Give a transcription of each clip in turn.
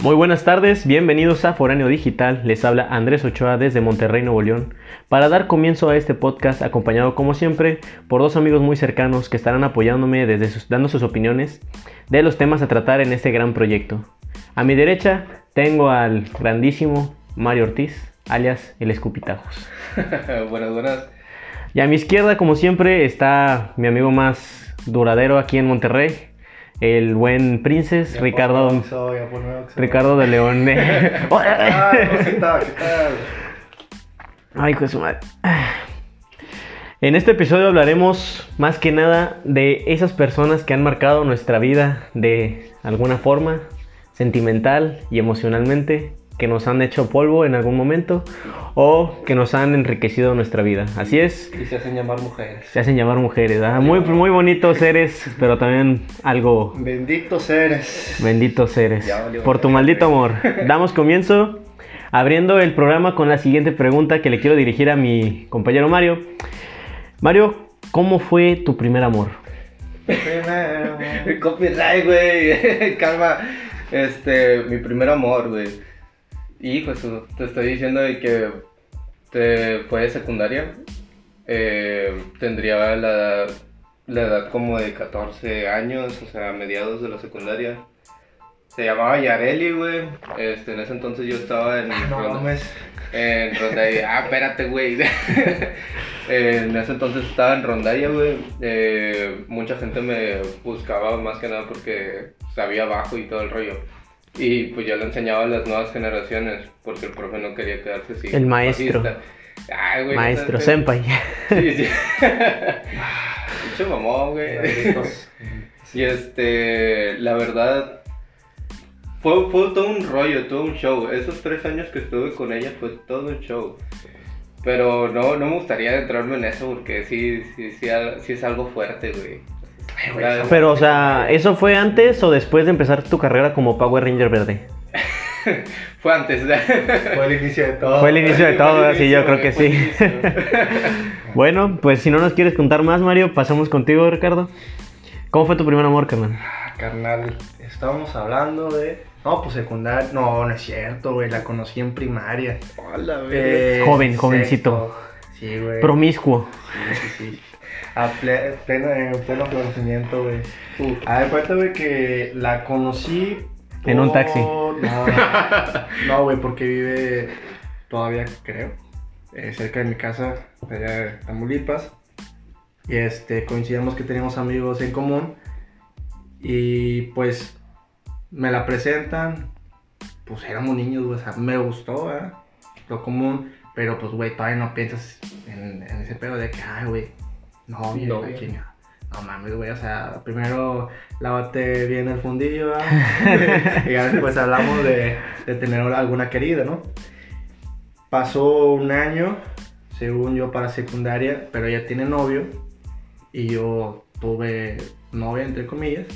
Muy buenas tardes, bienvenidos a Foráneo Digital. Les habla Andrés Ochoa desde Monterrey, Nuevo León, para dar comienzo a este podcast acompañado como siempre por dos amigos muy cercanos que estarán apoyándome desde sus, dando sus opiniones de los temas a tratar en este gran proyecto. A mi derecha tengo al grandísimo Mario Ortiz, alias el Escupitajos. buenas, buenas. Y a mi izquierda, como siempre, está mi amigo más duradero aquí en Monterrey, el buen Princes, Ya Ricardo. Ricardo de León. Ay, cosita, ¿qué tal? Ay, pues madre. En este episodio hablaremos más que nada de esas personas que han marcado nuestra vida de alguna forma, sentimental y emocionalmente, que nos han hecho polvo en algún momento o que nos han enriquecido nuestra vida. Así es, Y se hacen llamar mujeres. se hacen llamar mujeres. ¿verdad? Muy, muy bonitos seres, pero también algo Benditos seres. benditos seres. Por tu maldito amor. Damos comienzo abriendo el programa con la siguiente pregunta que le quiero dirigir a mi compañero Mario. Mario, ¿cómo fue tu primer amor? Primero. Copyright, güey. Calma. Este, mi primer amor, güey. Hijo, eso, te estoy diciendo de que te, fue de secundaria. Eh, tendría la, la edad como de 14 años, o sea, mediados de la secundaria. Se llamaba Yareli, güey. Este, en ese entonces yo estaba en... No Ronda- mames. En Rondalla. Ah, espérate, güey. en ese entonces estaba en Rondalla, güey. Eh, mucha gente me buscaba más que nada porque sabía bajo y todo el rollo. Y pues yo le enseñaba a las nuevas generaciones porque el profe no quería quedarse así. El maestro. bajista. Ay, güey. Maestro, no senpai. Sí, sí. Mucho mamón, güey. Y este, la verdad, fue, fue todo un rollo, todo un show. Esos tres años que estuve con ella fue todo un show. Pero no, no me gustaría entrarme en eso porque sí, sí, sí es algo fuerte, güey. Güey, Pero, o sea, ¿eso fue antes o después de empezar tu carrera como Power Ranger verde? Fue antes. Fue el inicio de todo. Fue el inicio de todo, el así yo inicio, creo que sí. inicio. Bueno, pues si no nos quieres contar más, Mario, pasamos contigo, Ricardo. ¿Cómo fue tu primer amor, carnal? Ah, carnal, estábamos hablando de. No, pues secundaria. No, no es cierto, güey. La conocí en primaria. Hola, güey. Eh, Joven, jovencito. sexto. Sí, güey. Promiscuo. Sí, sí, sí. A ple- pleno, en pleno florecimiento, güey. Uf. A ver, cuenta, güey, que la conocí. En un taxi. No, no, güey, porque vive todavía, creo, eh, cerca de mi casa, allá de Tamaulipas. Y este, coincidimos que teníamos amigos en común. Y pues me la presentan. Pues éramos niños, güey, o sea, me gustó, ¿verdad? Lo común. Pero pues, güey, todavía no piensas en, en ese pedo de que, ay, güey, güey, chinga. No mames, güey, o sea, primero lávate bien el fundillo, y ya después hablamos de, de tener alguna querida, ¿no? Pasó un año, según yo, para secundaria, pero ella tiene novio y yo tuve novia, entre comillas.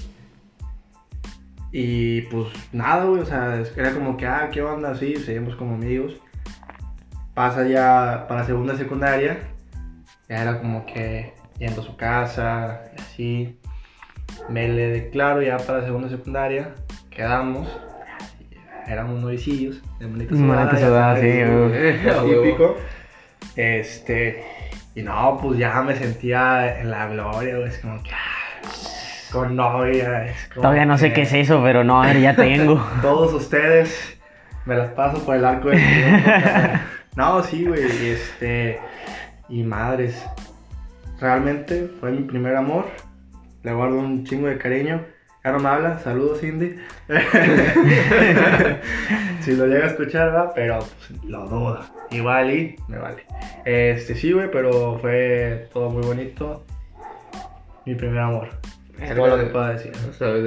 Y pues nada, güey, o sea, era como que, ah, ¿qué onda? Sí, seguimos como amigos. Pasa ya para segunda secundaria, ya era como que yendo a su casa, y así. Me le declaro ya para segunda secundaria, quedamos, éramos novicillos, de bonita ciudad, sí, típico. Este, y no, pues ya me sentía en la gloria, güey, es como que, ah, con novia, es como Todavía no sé que qué es eso, pero no, a ver, ya tengo. Todos ustedes me las paso por el arco del triunfo. no, sí, güey, y este, y madres, realmente fue mi primer amor, le guardo un chingo de cariño. Ya no me habla, saludos Cindy. si lo llega a escuchar, ¿verdad? Pero pues, lo duda. Igual y me vale. Este sí, güey, pero fue todo muy bonito. Mi primer amor. Es todo lo que puedo decir.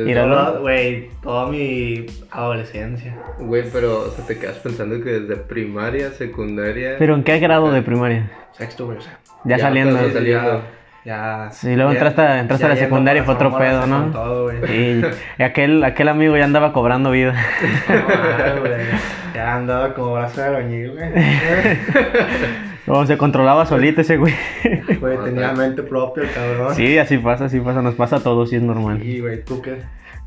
Míralo. Toda- Güey, toda mi adolescencia. Güey, pero o sea, te quedas pensando que desde primaria, secundaria. ¿Pero en qué grado de primaria? Sexto, güey, o sea. Ya, Ya, saliendo. saliendo. Ya. Sí, luego ya- entraste a- entraste a la secundaria y fue otro pedo, ¿no? todo. Y, y aquel, aquel amigo ya andaba cobrando vida. No, güey, Ya andaba como brazo de albañil, güey. No, se controlaba solito ese güey. Güey, tenía mente propia, cabrón. Sí, así pasa, así pasa. Nos pasa a todos y es normal. Y, güey, ¿tú qué?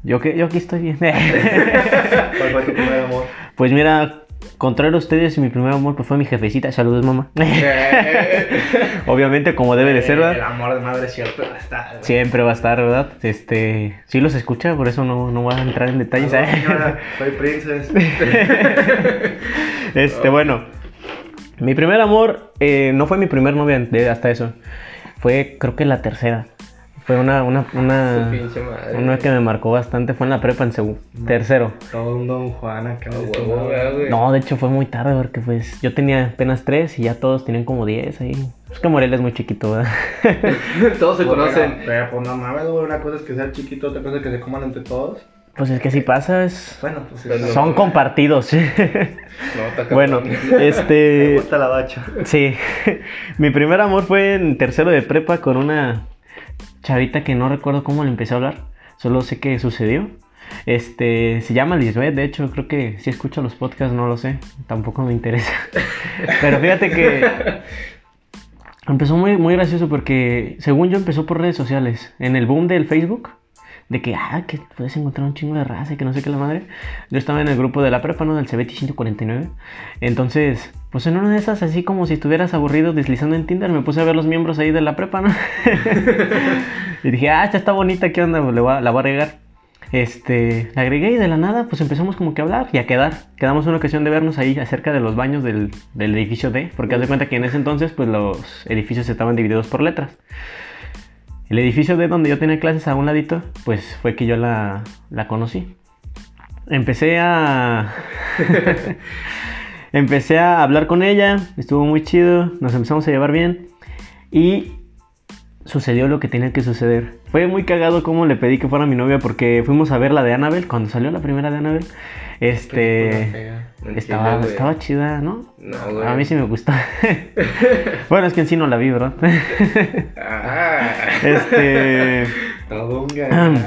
Yo, que, yo aquí estoy bien. ¿Cuál fue tu primer amor? pues mira, contrario a ustedes, mi primer amor pues fue mi jefecita. Saludos, mamá. Obviamente, como debe de ser, Eh, El ¿verdad? amor de madre siempre va a estar. Siempre va a estar, ¿verdad? Este, sí los escucha, por eso no, no voy a entrar en detalles. ¿eh? señora, Soy princess. Este, bueno. Mi primer amor eh, no fue mi primer novia hasta eso. Fue, creo que la tercera. Fue una, una, una, una que me marcó bastante. Fue en la prepa en segundo. Tercero. Todo un Don Juan acá. No, de hecho fue muy tarde porque pues yo tenía apenas tres y ya todos tenían como diez ahí. Es que Morelia es muy chiquito, ¿verdad? Todos se Bueno, conocen. Pero pues no mames, güey. Una cosa es que sea chiquito, otra cosa es que se coman entre todos. Pues es que si pasa es... Bueno, pues eso. Son compartidos. No, bueno, Me este... gusta la bacha. Sí, mi primer amor fue en tercero de prepa con una chavita que no recuerdo cómo le empecé a hablar, solo sé que sucedió. Este, se llama Lisbeth, de hecho, creo que si escucho los podcasts, no lo sé, tampoco me interesa. Pero fíjate que empezó muy, muy gracioso porque, según yo, empezó por redes sociales, en el boom del Facebook. De que, ah, que puedes encontrar un chingo de raza y que no sé qué la madre. Yo estaba en el grupo de la prepa, ¿no? Del CBT 149. Entonces, pues en una de esas, así como si estuvieras aburrido deslizando en Tinder, me puse a ver los miembros ahí de la prepa, ¿no? y dije, ah, esta está bonita, ¿qué onda? Pues le voy a- la voy a agregar. Este, la agregué y de la nada, pues empezamos como que a hablar y a quedar. Quedamos una ocasión de vernos ahí acerca de los baños del, del edificio D, porque haz de cuenta que en ese entonces, pues los edificios estaban divididos por letras. El edificio D donde yo tenía clases a un ladito, pues fue que yo la, la conocí. Empecé a... Empecé a hablar con ella, estuvo muy chido, nos empezamos a llevar bien y sucedió lo que tenía que suceder. Fue muy cagado como le pedí que fuera mi novia porque fuimos a ver la de Annabelle cuando salió la primera de Annabelle. Este estaba, Chile, estaba chida, ¿no? No, güey. A mí sí me gustó. bueno, es que en sí no la vi, ¿verdad? Ah. este Todo un galán.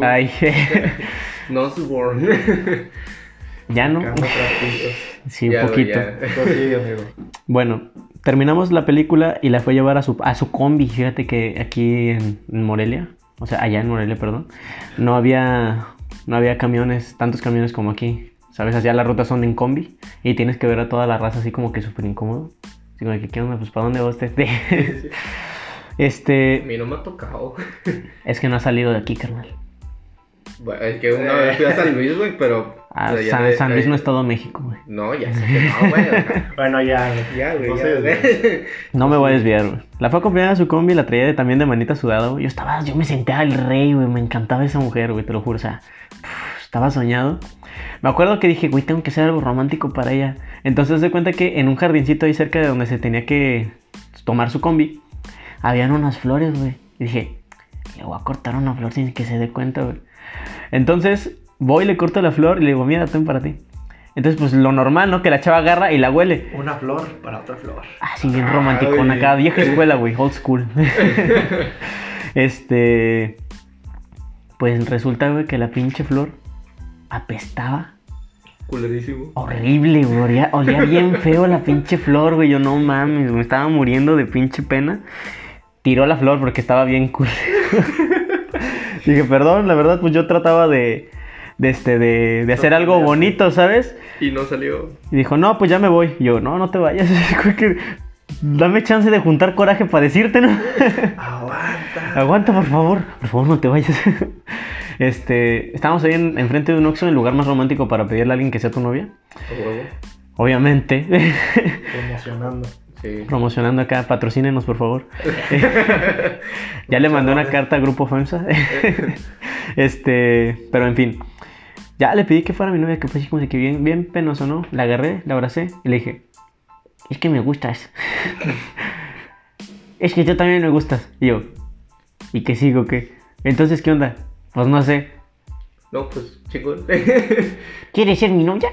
ay, No Sworn. ya no. Sí, un poquito. amigo. Bueno, terminamos la película y la fue a llevar a su, a su combi. Fíjate que aquí en, en Morelia, o sea, allá en Morelia, perdón, no había, no había camiones, tantos camiones como aquí. ¿Sabes? Allá las rutas son en combi y tienes que ver a toda la raza así como que súper incómodo. Así como que, ¿qué onda? Pues, ¿para dónde va usted? A este, mí no me ha tocado. es que no ha salido de aquí, carnal. Bueno, es que una vez fui a San Luis, güey, pero. Ah, San, de- San Luis no es todo México, güey. No, ya sé que no, güey. Bueno, ya. Ya, güey, No ya, sé, güey. No me voy a desviar, güey. La fue a acompañar a su combi y la traía de- también de manita sudada, güey. Yo estaba, yo me sentía el rey, güey. Me encantaba esa mujer, güey, te lo juro. O sea, estaba soñado. Me acuerdo que dije, güey, tengo que hacer algo romántico para ella. Entonces de cuenta que en un jardincito ahí cerca de donde se tenía que tomar su combi, habían unas flores, güey. Y dije, le voy a cortar una flor sin que se dé cuenta, güey. Entonces voy, le corto la flor y le digo, mira, ten para ti. Entonces, pues lo normal, ¿no? Que la chava agarra y la huele. Una flor para otra flor. Así bien romántico, Ay. acá, vieja escuela, güey, old school. este. Pues resulta, güey, que la pinche flor apestaba Culerísimo. horrible, güey. Olía, olía bien feo la pinche flor, güey. Yo no mames, me estaba muriendo de pinche pena. Tiró la flor porque estaba bien cool. Dije, perdón, la verdad, pues yo trataba de. De, este, de, de hacer algo bonito, ¿sabes? Y no salió. Y dijo, no, pues ya me voy. Y yo, no, no te vayas. Dame chance de juntar coraje para decirte, ¿no? Aguanta. Aguanta, por favor. Por favor, no te vayas. Este, estábamos ahí en, enfrente de un Oxxo, el lugar más romántico para pedirle a alguien que sea tu novia. Obviamente. Promocionando. Sí. Promocionando acá, patrocínenos, por favor. ya le mandé una carta a Grupo FEMSA. este, pero en fin. Ya le pedí que fuera mi novia, que fue así como de que bien, bien penoso, ¿no? La agarré, la abracé y le dije, es que me gustas. es que tú también me gustas. Y yo, ¿y qué sigo qué? Entonces, ¿qué onda? Pues no sé. No, pues, chingón. ¿Quieres ser mi novia?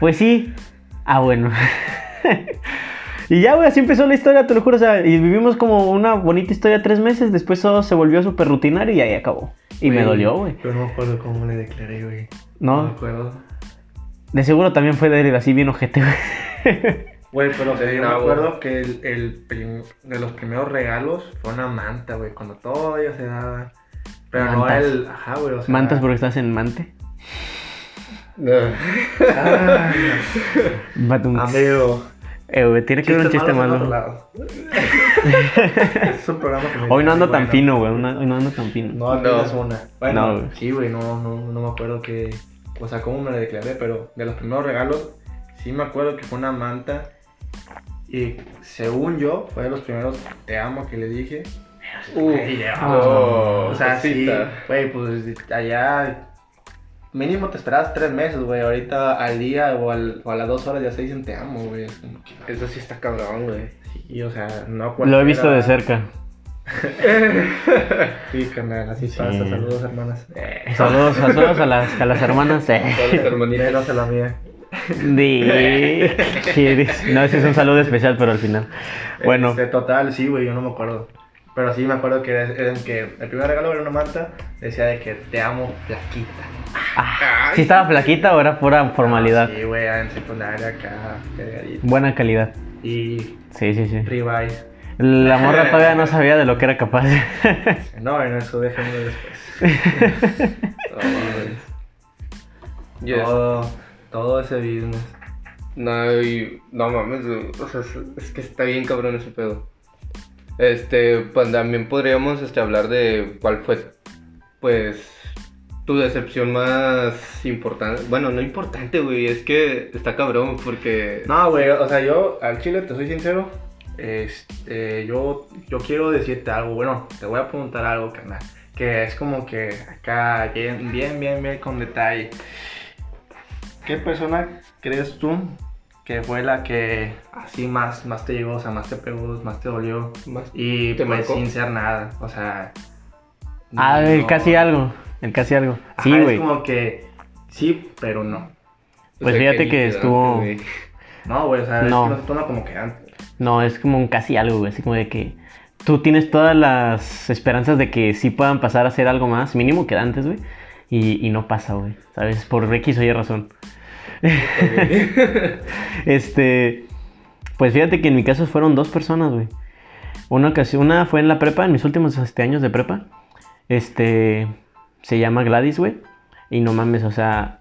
pues sí. Ah, bueno. y ya, güey, así empezó la historia, te lo juro. O sea, y vivimos como una bonita historia tres meses. Después todo se volvió súper rutinario y ahí acabó. Y me dolió, güey. Pero no me acuerdo cómo le declaré, güey. No me No, acuerdo. de seguro también fue de él, así bien ojete, güey. Güey, pero sea, yo No, me acuerdo que el, el prim- de los primeros regalos fue una manta, güey. Cuando todavía se daba. Pero Mantas. no el. Ajá, güey. O sea, Mantas porque estás en Mante. Ay, Batum. amigo. Eh, güey, tiene que haber un chiste malo. otro lado. es un programa que Hoy no ando bueno. tan fino, güey. Hoy no ando tan fino. No, No. tienes una. Bueno, No, güey. sí, güey, no, no, no me acuerdo que. O sea, cómo me la declaré, pero de los primeros regalos, sí me acuerdo que fue una manta. Y según yo, fue de los primeros te amo que le dije. Ya, oh, o sea, sí, güey, pues allá. Mínimo te esperabas tres meses, güey. Ahorita al día o, al- o a las dos horas ya se dicen te amo, güey. Eso sí está cabrón, güey. Sí, o sea, no Lo he visto de cualquiera- cerca. Sí, carnal, así Sí. pasa. Saludos, hermanas. Eh, Saludos, saludos a las, a las hermanas. eh. Hermanitas. menos a la mía. Sí, No, ese es un saludo especial, pero al final. Bueno, Este, total, sí, güey, yo no me acuerdo. Pero sí me acuerdo que, era, era que el primer regalo era una manta, decía de que te amo, flaquita. ah, ¿sí estaba flaquita o era pura formalidad? Sí, güey, en secundaria acá. Buena calidad. Y Sí, sí, sí. ribeye. La morra todavía no sabía de lo que era capaz. No, en eso déjenme después. Yes. Todo, todo ese business. No, y- no mames, güey, o sea, es, es que está bien cabrón ese pedo. Este, pues también podríamos este, hablar de cuál fue, pues, tu decepción más importante. Bueno, no importante, güey, es que está cabrón porque... No, güey, o sea, yo al chile te soy sincero. Este, yo, yo quiero decirte algo. Bueno, te voy a preguntar algo, carnal. Que es como que acá, bien, bien, bien, bien con detalle. ¿Qué persona crees tú que fue la que así más, más te llegó, o sea, más te pegó, más te dolió? Más- Y ¿Te pues marcó? sin ser nada, o sea. Ah, el casi algo. El casi algo. Ajá, Sí, Es güey. como que sí, pero no. Pues o sea, fíjate que estuvo- güey. No, güey, o sea, No. es que no se toma como que antes. No, es como un casi algo, güey. Así como de que tú tienes todas las esperanzas de que sí puedan pasar a hacer algo más, mínimo que antes, güey. Y, y no pasa, güey. ¿Sabes? Por X o Y razón. este. Pues fíjate que en mi caso fueron dos personas, güey. Una ocasión, una fue en la prepa, en mis últimos este, años de prepa. Este. Se llama Gladys, güey. Y no mames, o sea.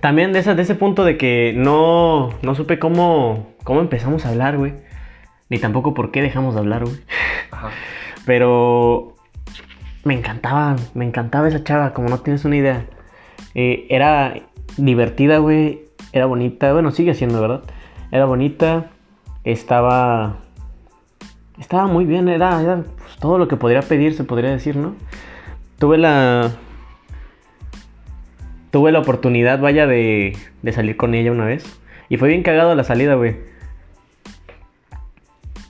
También de, esa, de ese punto de que no, no supe cómo, cómo empezamos a hablar, güey. Ni tampoco por qué dejamos de hablar, güey. Ajá. Pero me encantaba, me encantaba esa chava, como no tienes una idea. Eh, era divertida, güey. Era bonita, bueno, sigue siendo, ¿verdad? Era bonita, estaba... Estaba muy bien, era, pues, todo lo que podría pedir, se podría decir, ¿no? Tuve la... Tuve la oportunidad, vaya, de, de salir con ella una vez. Y fue bien cagado la salida, güey.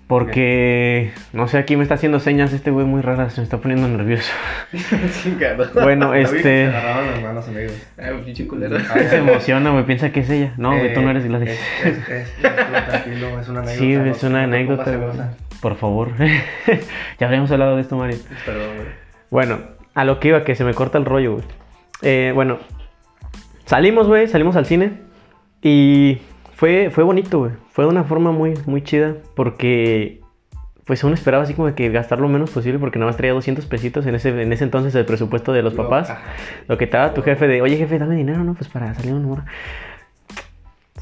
Porque, no sé, aquí me está haciendo señas este güey muy raras, se me está poniendo nervioso. Bueno, este... agarraban las manos, amigos. Ay, pinche culero. Se emociona, güey, piensa que es ella. No, güey, tú no eres Gladys. Eh, Es, es, es, es, tranquilo, es una anécdota. Sí, es una anécdota. Por favor. ya habíamos hablado de esto, Mario. Perdón, güey. Bueno, a lo que iba, que se me corta el rollo, güey. Eh, bueno, salimos, güey, salimos al cine. Y fue, fue bonito, güey. Fue de una forma muy, muy chida. Porque, pues uno esperaba así como que gastar lo menos posible. Porque nada más traía 200 pesitos en ese, en ese entonces el presupuesto de los papás. Lo que te daba tu jefe de, oye jefe, dame dinero, ¿no? Pues para salir un número.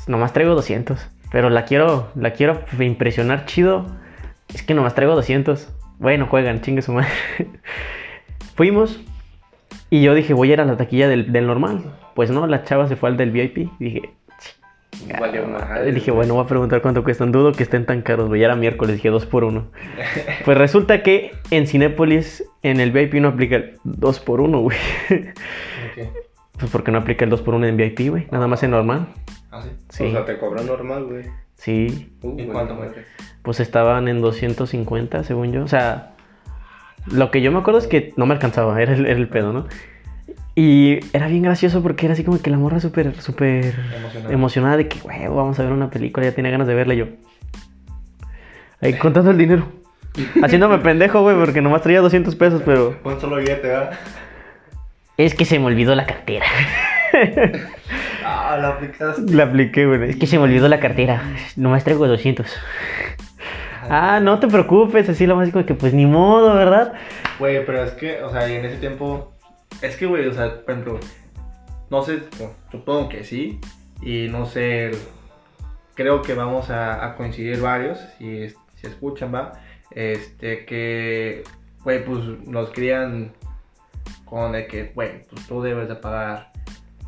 Nomás traigo 200. Pero la quiero, la quiero impresionar chido. Es que nomás traigo 200. Bueno, juegan, chingue su madre. Fuimos. Y yo dije, voy a ir a la taquilla del, del normal. Pues no, la chava se fue al del VIP. Dije, Valió madre, dije, bueno, voy a preguntar cuánto cuestan. Dudo que estén tan caros, güey. Ya era miércoles, dije dos por uno. Pues resulta que en Cinépolis, en el VIP no aplica el 2 por 1 güey. Ok. Pues porque no aplica el 2 por 1 en VIP, güey. Nada más en normal. ¿Ah, sí? Sí. O sea, te cobran normal, güey. Sí. Uh, ¿Y güey, cuánto, no güey? mames. Pues estaban en 250, según yo. O sea, lo que yo me acuerdo es que no me alcanzaba, era el, era el pedo, ¿no? Y era bien gracioso porque era así como que la morra súper, súper Emocionada. emocionada de que, güey, vamos a ver una película, ya tenía ganas de verla y yo. Ahí contando el dinero. Haciéndome pendejo, güey, porque nomás traía 200 pesos, pero... Pon solo billete, ¿verdad? Es que se me olvidó la cartera. Ah, la aplicaste. La apliqué, güey. Es que se me olvidó la cartera. Nomás traigo 200. Ah, no te preocupes, así lo más como que pues ni modo, ¿verdad? Güey, pero es que, o sea, en ese tiempo. Es que, güey, o sea, por ejemplo, no sé, bueno, supongo que sí. Y no sé, creo que vamos a, a coincidir varios, si, si escuchan, va. Este, que, güey, pues nos crían con el que, güey, pues tú debes de pagar.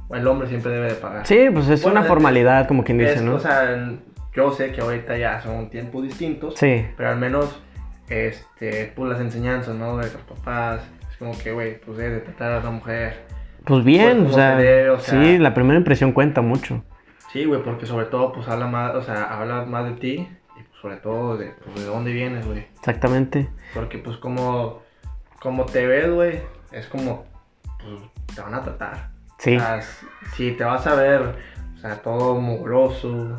O el hombre siempre debe de pagar. Sí, pues es Bueno, una formalidad, como quien dice, Es- ¿no? O sea, yo sé que ahorita ya son tiempos distintos. Sí, Pero al menos, este, pues las enseñanzas, ¿no? De los papás. Como que, güey, pues debes de tratar a la mujer. pues bien, Pues, o sea, se debe, o sea- sí, la primera impresión cuenta mucho. Sí, güey, porque sobre todo, pues habla más, o sea, habla más de ti. Y pues, sobre todo de, pues, de dónde vienes, güey. Exactamente. Porque, pues, como, como te ves, güey, es como, pues, te van a tratar. Sí, O sea, si- te vas a ver, o sea, todo mugroso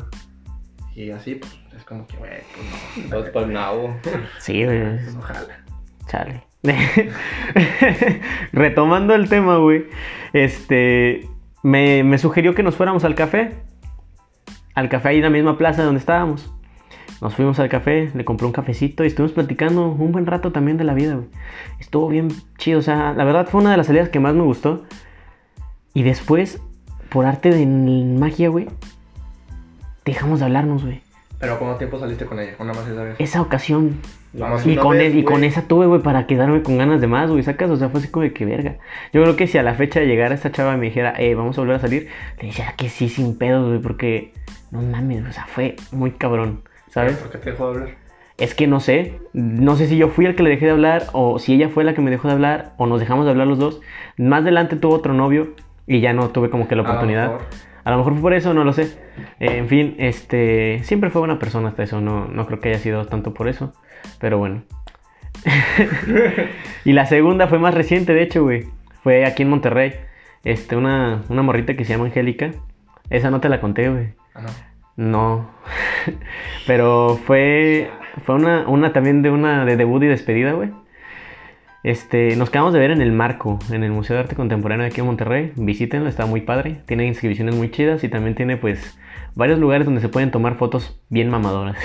y así, pues, es como que, güey, pues no. Dos pa'l nabo. sí, güey. no jala. Chale. Retomando el tema, güey. Este. Me, me sugirió que nos fuéramos al café. Al café ahí en la misma plaza donde estábamos. Nos fuimos al café, le compré un cafecito y estuvimos platicando un buen rato también de la vida, güey. Estuvo bien chido, o sea, la verdad fue una de las salidas que más me gustó. Y después, por arte de magia, güey, dejamos de hablarnos, güey. Pero ¿cuánto tiempo saliste con ella? Una más esa vez. Esa ocasión Nomás y una con, vez, e- y con esa tuve, güey, para quedarme con ganas de más, güey, sacas, o sea, fue así como de que verga. Yo creo que si a la fecha llegara esta chava y me dijera, eh, vamos a volver a salir, le dijera que sí, sin pedo, güey, porque no mames, o sea, fue muy cabrón, ¿sabes? ¿Por qué te dejó de hablar? Es que no sé, no sé si yo fui el que le dejé de hablar, o si ella fue la que me dejó de hablar, o nos dejamos de hablar los dos. Más adelante tuvo otro novio y ya no tuve como que la A oportunidad. A lo mejor fue por eso, no lo sé. Eh, en fin, este. Siempre fue buena persona hasta eso. No, no creo que haya sido tanto por eso. Pero bueno. y la segunda fue más reciente, de hecho, güey. Fue aquí en Monterrey. Este, una, una morrita que se llama Angélica. Esa no te la conté, güey. Ah, no. No. Pero fue. Fue una, una también de una de debut y despedida, güey. Este, nos quedamos de ver en el Marco, en el Museo de Arte Contemporáneo de aquí en Monterrey. Visítenlo, está muy padre. Tiene inscripciones muy chidas y también tiene, pues, varios lugares donde se pueden tomar fotos bien mamadoras.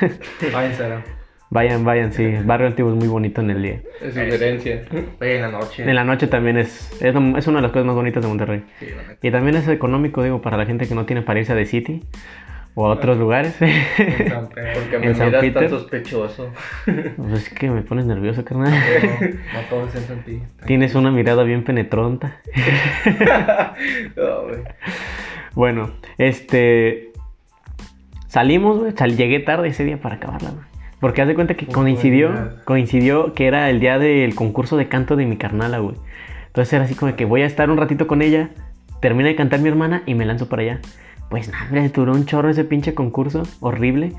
vayan, vayan, sí. Barrio antiguo es muy bonito en el día. Es sugerencia. Oye, en la noche. En la noche también es, es, es una de las cosas más bonitas de Monterrey. Sí. Y también es económico, digo, para la gente que no tiene para irse a The City o a otros lugares. En San Pedro. Porque me miras Peter. tan sospechoso. Pues es que me pones nervioso, carnal. No, no todo se en ti. Tienes una mirada bien penetronta. No, güey. Bueno, este. Salimos, güey. llegué tarde ese día para acabarla, güey. Porque haz de cuenta que coincidió, coincidió que era el día del concurso de canto de mi carnala, güey. Entonces era así como que voy a estar un ratito con ella, termina de cantar mi hermana y me lanzo para allá. Pues nada, hombre, duró un chorro ese pinche concurso, horrible.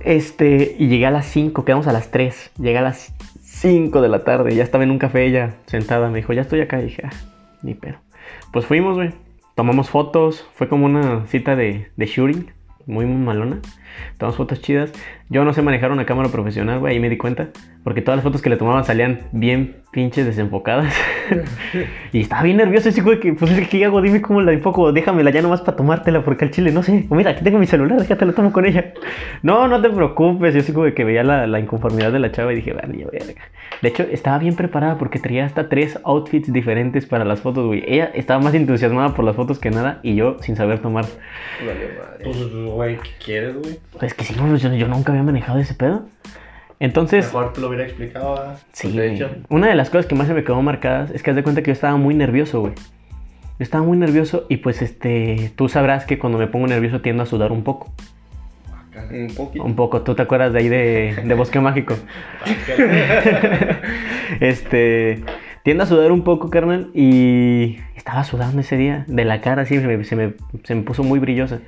Este, y llegué a las 5, quedamos a las 3. Llegué a las 5 de la tarde, ya estaba en un café ella sentada. Me dijo, ya estoy acá. Y dije, ah, ni pedo. Pues fuimos, güey. Tomamos fotos. Fue como una cita de, de shooting. Muy malona. Tomamos fotos chidas. Yo no sé manejar una cámara profesional, güey. Ahí me di cuenta. Porque todas las fotos que le tomaban salían bien pinches desenfocadas. y estaba bien nervioso. Así güey, que, pues, ¿qué hago? Dime cómo la enfoco. Déjamela ya nomás para tomártela. Porque al chile, no sé. O mira, aquí tengo mi celular. Déjate lo tomo con ella. No, no te preocupes. Yo sí como que veía la, la inconformidad de la chava y dije, vale, ya verga. De hecho, estaba bien preparada porque traía hasta tres outfits diferentes para las fotos, güey. Ella estaba más entusiasmada por las fotos que nada y yo sin saber tomar. Vale, madre. Pues, güey, ¿qué quieres, güey? Es que sí, yo, yo nunca había manejado ese pedo. Entonces, Mejor te lo hubiera explicado. ¿verdad? sí, pues, una de las cosas que más se me quedó marcadas es que haz de cuenta que yo estaba muy nervioso, güey. Yo estaba muy nervioso y pues este, tú sabrás que cuando me pongo nervioso tiendo a sudar un poco. Un poquito. Un poco, ¿tú te acuerdas de ahí de, de Bosque Mágico? este, tiendo a sudar un poco, carnal, y estaba sudando ese día de la cara, así, se me, se me, se me puso muy brillosa.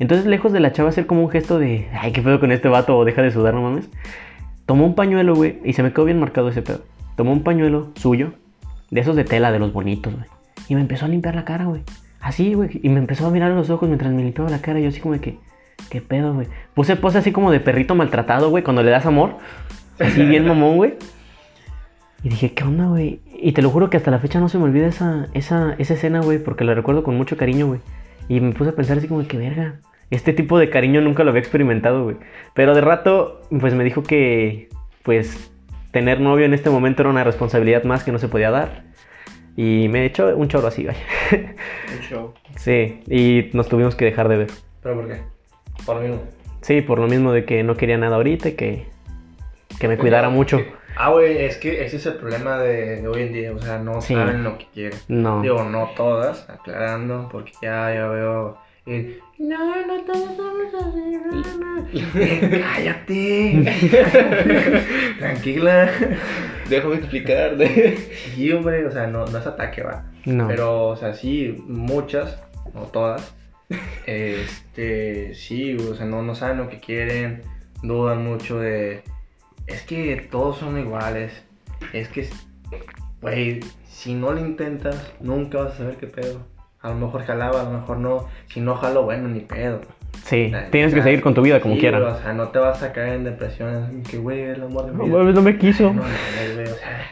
Entonces, lejos de la chava hacer como un gesto de, ay, qué pedo con este vato, o deja de sudar, no mames. Tomó un pañuelo, güey, y se me quedó bien marcado ese pedo. Tomó un pañuelo suyo, de esos de tela, de los bonitos, güey, y me empezó a limpiar la cara, güey. Así, güey, y me empezó a mirar a los ojos mientras me limpiaba la cara, y yo así como de que, qué pedo, güey. Puse pose así como de perrito maltratado, güey, cuando le das amor. Así bien mamón, güey. Y dije, ¿qué onda, güey? Y te lo juro que hasta la fecha no se me olvida esa, esa, esa escena, güey, porque la recuerdo con mucho cariño, güey. Y me puse a pensar así como, que verga. Este tipo de cariño nunca lo había experimentado, güey. Pero de rato, pues me dijo que, pues, tener novio en este momento era una responsabilidad más que no se podía dar. Y me echó un chorro así, güey. Un show. sí, y nos tuvimos que dejar de ver. ¿Pero por qué? Por lo mismo. Sí, por lo mismo de que no quería nada ahorita y que, que me cuidara mucho. Ah, güey, es que ese es el problema de, de hoy en día. O sea, no Sí. saben lo que quieren. No. Digo, no todas, aclarando, porque ya, ya veo. Y, no, no todas somos así. no, no". Eh, Cállate. Tranquila. Déjame explicar. Sí, hombre, o sea, no, no es ataque, va. No. Pero, o sea, sí, muchas, no todas. Este, sí, o sea, no, no saben lo que quieren, dudan mucho de. Es que todos son iguales. Es que, güey, si no lo intentas, nunca vas a saber qué pedo. A lo mejor jalaba, a lo mejor no. Si no jalo, bueno, ni pedo. Sí, tienes que seguir con tu vida como sí, quieras. O sea, no te vas a caer en depresión. Que, güey, el amor de mi No, vida. no me quiso. No, güey, o sea,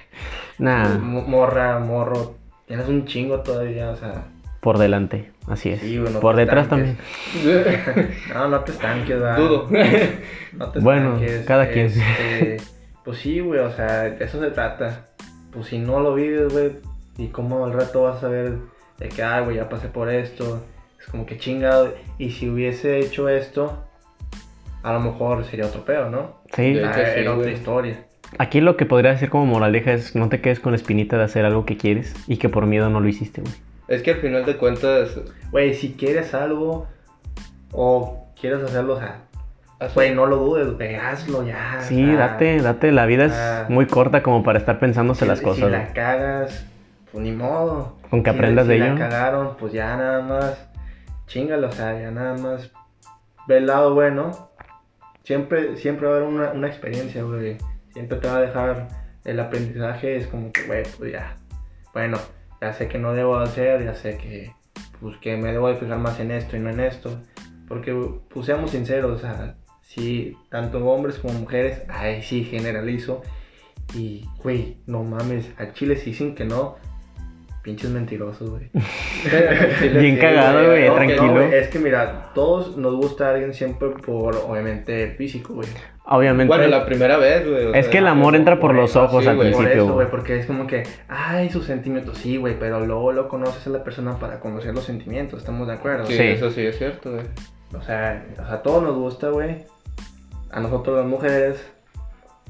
Nah, mo- morra, morro. Tienes un chingo todavía, o sea. por delante, así es. Sí, güey, no por detrás también. No, no te estanques, va. Dudo. No te Bueno, estanques, cada quien. este, pues sí, güey, o sea, de eso se trata. Pues si no lo vives, güey, y cómo al rato vas a ver de que, ah, güey, ya pasé por esto. Es como que chingado. Y si hubiese hecho esto, a lo mejor sería otro pedo, ¿no? Sí, De hecho, sí, era otra historia. aquí lo que podría decir como moraleja es no te quedes con la espinita de hacer algo que quieres y que por miedo no lo hiciste, güey. Es que al final de cuentas. Güey, si quieres algo o quieres hacerlo, o sea, güey, no lo dudes, güey, hazlo ya. Sí, date, date, la vida ah. es muy corta como para estar pensándose las cosas. Si la cagas, pues ni modo. Con que Si- aprendas si de la ello. cagaron, pues ya nada más. Chingalo, o sea, ya nada más. Ve el lado bueno. Siempre, siempre va a haber una, una experiencia, güey. Siempre te va a dejar el aprendizaje. Es como que, güey, pues ya. Bueno, ya sé que no debo hacer, ya sé que, pues que me debo de fijar más en esto y no en esto. Porque, pues seamos sinceros, o sea, sí, tanto hombres como mujeres, ay, sí, generalizo. Y, güey, no mames, al chile sí dicen que no, pinches mentirosos, güey. Bien cagado, güey, tranquilo. no, es que mira, todos nos gusta alguien siempre por, obviamente, el físico, güey. Obviamente. Bueno, la primera vez, güey. Es sea, que el amor entra por los eso, ojos sí, al güey, Por principio, eso, güey. porque es como que, ay, sus sentimientos, sí, güey, pero luego lo conoces a la persona para conocer los sentimientos, ¿estamos de acuerdo? Sí, Sí. eso sí es cierto, güey. O sea, o sea, a todos nos gusta, güey. A nosotros las mujeres,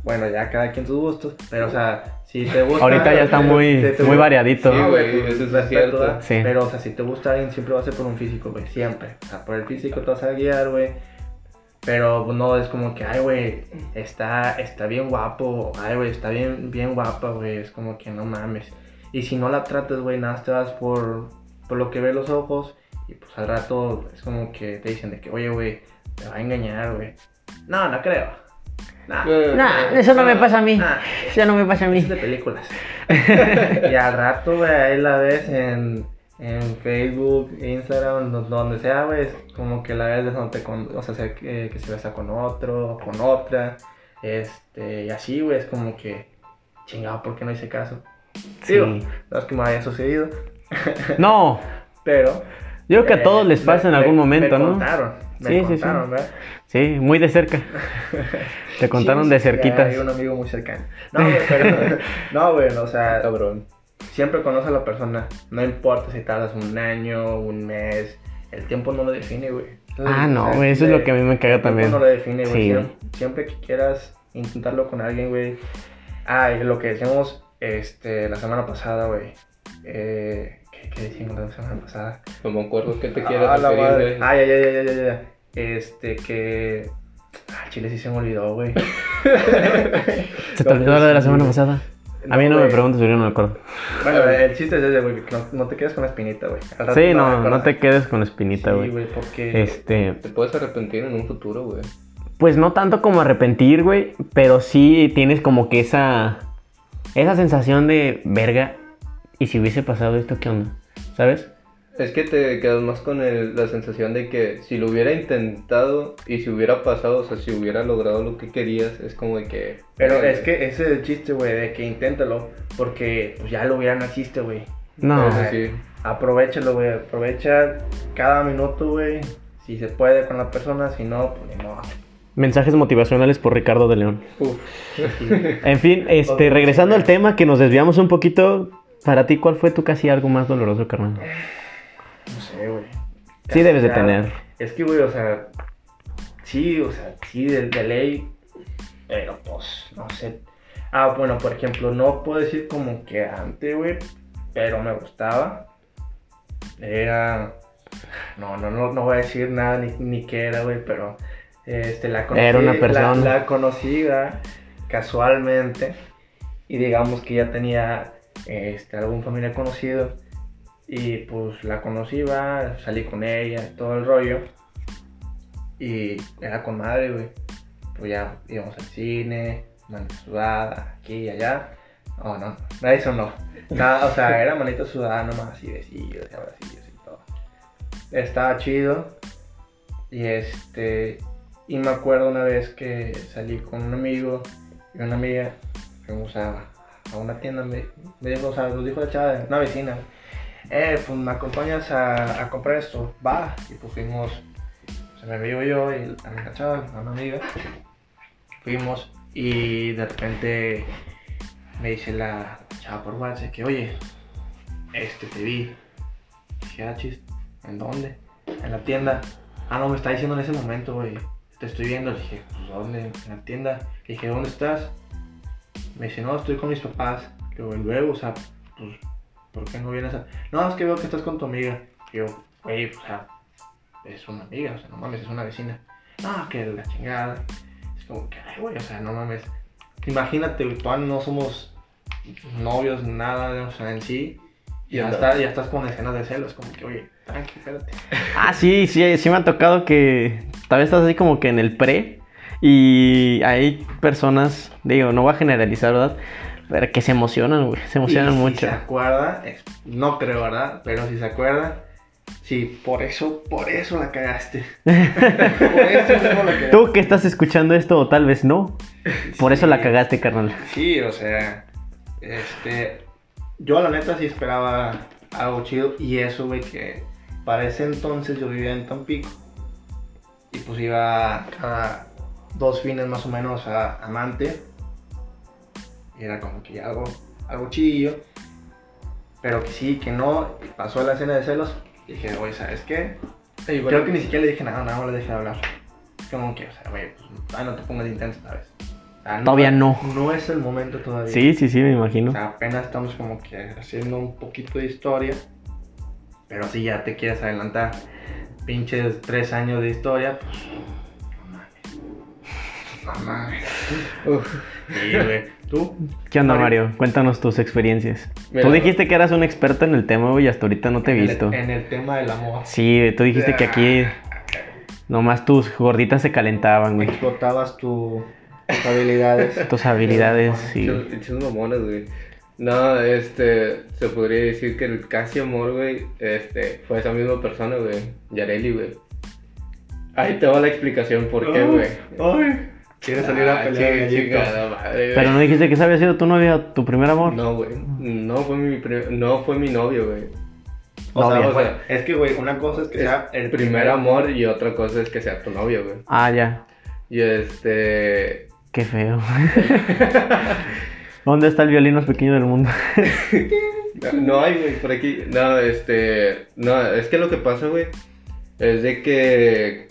bueno, ya cada quien sus gustos, pero o sea, si te gusta... Ahorita ya está muy, si te muy variadito. Sí, güey, pues, eso es respeto, cierto. Sí. Pero, o sea, si te gusta alguien, siempre va a ser por un físico, güey, siempre. O sea, por el físico te vas a guiar, güey. Pero pues, no es como que, ay, güey, está, está bien guapo, ay, güey, está bien, bien guapa, güey. Es como que no mames. Y si no la tratas, güey, nada, te vas por, por lo que ve los ojos. Y pues al rato es como que te dicen de que, oye, güey, te va a engañar, güey. No, no creo. Nah. Eh, Nah, eso no me pasa a mí. Nah. Eso no me pasa a mí. Es de películas. y al rato, güey, ahí la ves en, en Facebook, Instagram, do- donde sea, güey, como que la ves de donde te con, o sea, se- que, que se besa con otro, con otra, este, y así, güey, es como que, chingado, ¿por qué no hice caso? Sí. Digo, no es que me haya sucedido, No, pero... yo creo que a eh, todos les pasa en algún me- momento, me ¿no? Contaron, me Sí, sí, sí. contaron, ¿verdad? Sí, muy de cerca. Te contaron Sí, de cerquitas. Hay un amigo muy cercano. No, güey, pero, no, güey, o sea, Cabrón. siempre conoce a la persona. No importa si tardas un año, un mes. El tiempo no lo define, güey. Ah, no, güey, eso es lo que a mí me caga el tiempo también. no lo define, güey. Sí. Siempre, siempre que quieras intentarlo con alguien, güey. Ah, y lo que decíamos este, la semana pasada, güey. Eh, ¿qué, ¿Qué decimos la semana pasada? No me acuerdo qué te quieres Ah, la referir, madre. güey. Ay, ay, ay, ay, ay, ay. Este, que. Ah, Chile sí se me olvidó, güey. ¿Se te olvidó lo de la semana pasada? A mí no me preguntes, yo no me acuerdo. Bueno, el chiste es ese, güey. que No, no te quedes con la espinita, güey. Sí, no, no te quedes con espinita, Sí, güey. güey, porque. Este, Te puedes arrepentir en un futuro, güey. pues no tanto como arrepentir, güey, pero sí tienes como que esa esa sensación de verga y si hubiese pasado esto, ¿qué onda? ¿Sabes? Es que te quedas más con el- la sensación de que si lo hubiera intentado y si hubiera pasado, o sea, si hubiera logrado lo que querías, es como de que... Pero eh, es que ese es el chiste, güey, de que inténtalo. Porque pues ya lo hubiera naciste, güey. No. Sí. Aprovechalo, güey. Aprovecha cada minuto, güey. Si se puede con la persona, si no, pues no. Mensajes motivacionales por Ricardo de León. Uf. En fin, este, regresando al tema que nos desviamos un poquito, para ti, ¿cuál fue tu casi algo más doloroso, carnal? No sé, güey. Sí debes de tener. Es que, güey, o sea, sí, o sea, sí, de, de ley, pero pues, no sé. Ah, bueno, por ejemplo, no puedo decir como que antes, güey, pero me gustaba. Era, no, no, no, no voy a decir nada ni, ni qué era, güey, pero, este, la conocí. Era una la- persona. La, conocí, ¿verdad? casualmente, y digamos que ya tenía, este, algún familiar conocido. Y pues la conocí, va, salí con ella, todo el rollo. Y era con madre, güey. Pues ya íbamos al cine, manita sudada, aquí y allá. No, no, no, eso no. Nada, o sea, era manita sudada nomás, así besillos y abracillos y todo. Estaba chido. Y este. Y me acuerdo una vez que salí con un amigo y una amiga. Fuimos a, a una tienda, me, me o sea, nos dijo la chava, una vecina, eh, pues me acompañas a, a comprar esto, va. Y pues fuimos, se me vio yo y también la chava, una amiga. Fuimos y de repente me dice la chava por WhatsApp que, oye, este te vi. Dije, ah, ¿en dónde? En la tienda. Ah, no, me está diciendo en ese momento, güey. Te estoy viendo. Le dije, pues, ¿dónde? En la tienda. Le dije, ¿dónde estás? Me dice, no, estoy con mis papás. "¿Y luego, o sea, pues, ¿por qué no vienes a...? No, es que veo que estás con tu amiga. Y yo, güey, o sea, es una amiga, o sea, no mames, es una vecina. No, que la chingada. Es como que, ay, güey, o sea, no mames. Imagínate, todavía no somos novios, nada, o sea, en sí. Y ya, está, ya estás con escenas de celos, como que, oye, tranqui, espérate. Ah, sí, sí, sí me ha tocado que tal vez estás así como que en el pre y hay personas, digo, no voy a generalizar, ¿verdad? Pero que se emocionan, güey, se emocionan Y mucho. Si se acuerda, no creo, ¿verdad? Pero si se acuerda, sí, por eso, por eso la cagaste. por eso mismo la cagaste. Tú que estás escuchando esto o tal vez no, por eso la cagaste, carnal. Sí, o sea, este, yo la neta sí esperaba algo chido y eso, güey, que para ese entonces yo vivía en Tampico y pues iba cada dos fines más o menos a Amante era como que algo, algo chillo, pero que sí, que no, y pasó la escena de celos y dije, oye, ¿sabes qué? Bueno, Creo que ni siquiera le dije nada, nada más le dejé de hablar. Como que, o sea, güey, pues no te pongas intenso, ¿sabes? O sea, Todavía no. No es el momento todavía. Sí, sí, sí, me imagino. O sea, apenas estamos como que haciendo un poquito de historia. Pero si ya te quieres adelantar pinches tres años de historia, pues. No mames. No mames. uf. Sí, güey. ¿Tú? ¿Qué onda, Mario. Mario? Cuéntanos tus experiencias. Mira, Tú dijiste que eras un experto en el tema, güey, y hasta ahorita no te he el- visto. En el, tema del amor. Sí, güey, tú dijiste que aquí nomás tus gorditas se calentaban, güey. Explotabas tu, tus habilidades. Tus habilidades, sí. Pinches mamones, güey. No, este, se podría decir que el casi amor, güey, este, fue esa misma persona, güey, Yareli, güey. Ahí te va la explicación por qué, güey. Ay. ¿Quieres salir a Ah, pelear, chingada madre. Pero no dijiste que esa había sido tu novia, tu primer amor. No, güey, no fue mi, no fue mi novio, güey. O Novia. sea, o sea, Es que, güey, una cosa es que es sea el primer amor y otra cosa es que sea tu novio, güey. Ah, ya. Y este, Qué feo. ¿Dónde está el violín más pequeño del mundo? No, no hay, güey, por aquí. No, este. No, es que lo que pasa, güey, es de que.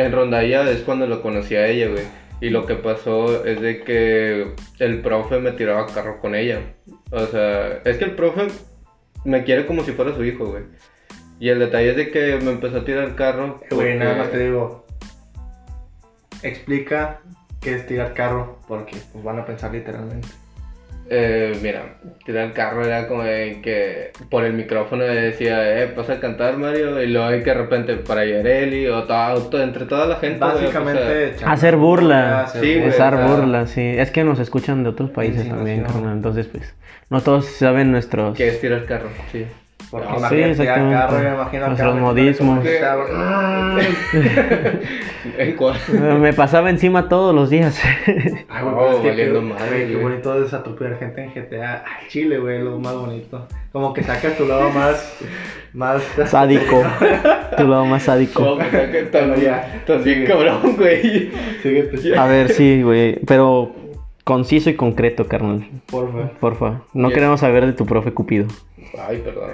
En Rondalla es cuando lo conocí a ella, güey. Y lo que pasó es de que el profe me tiraba carro con ella. O sea, es que el profe me quiere como si fuera su hijo, güey. Y el detalle es de que me empezó a tirar carro. Güey, nada más te digo. Explica qué es tirar carro, porque pues, van a pensar literalmente. Eh, mira, tirar el carro era como de que por el micrófono decía, eh, pasa a cantar Mario, y luego de que de repente para Yareli o todo, entre toda la gente. güey, o sea, Básicamente, Hacer burla. hacer Sí, güey, burla. Usar burla, sí. Es que nos escuchan de otros países también, carnal. Entonces, pues, no todos saben nuestros... que es tirar carro, sí. Porque Ah, sí, imagínate, ya exactamente. carro, me imagino Los acá, modismos. como que estaba- ¿En cuál? Me pasaba encima todos los días. Ay, güey, Oh, valiendo qué- madre, qué bonito es atropellar gente en GTA. Ay, Chile, güey, lo más bonito. Como que sacas tu lado más. más. sádico. Tu lado más sádico. No, estás bien cabrón, güey. A ver, sí, güey. Pero conciso y concreto, carnal. porfa. Porfa. No queremos saber de tu profe Cupido. Ay, perdón,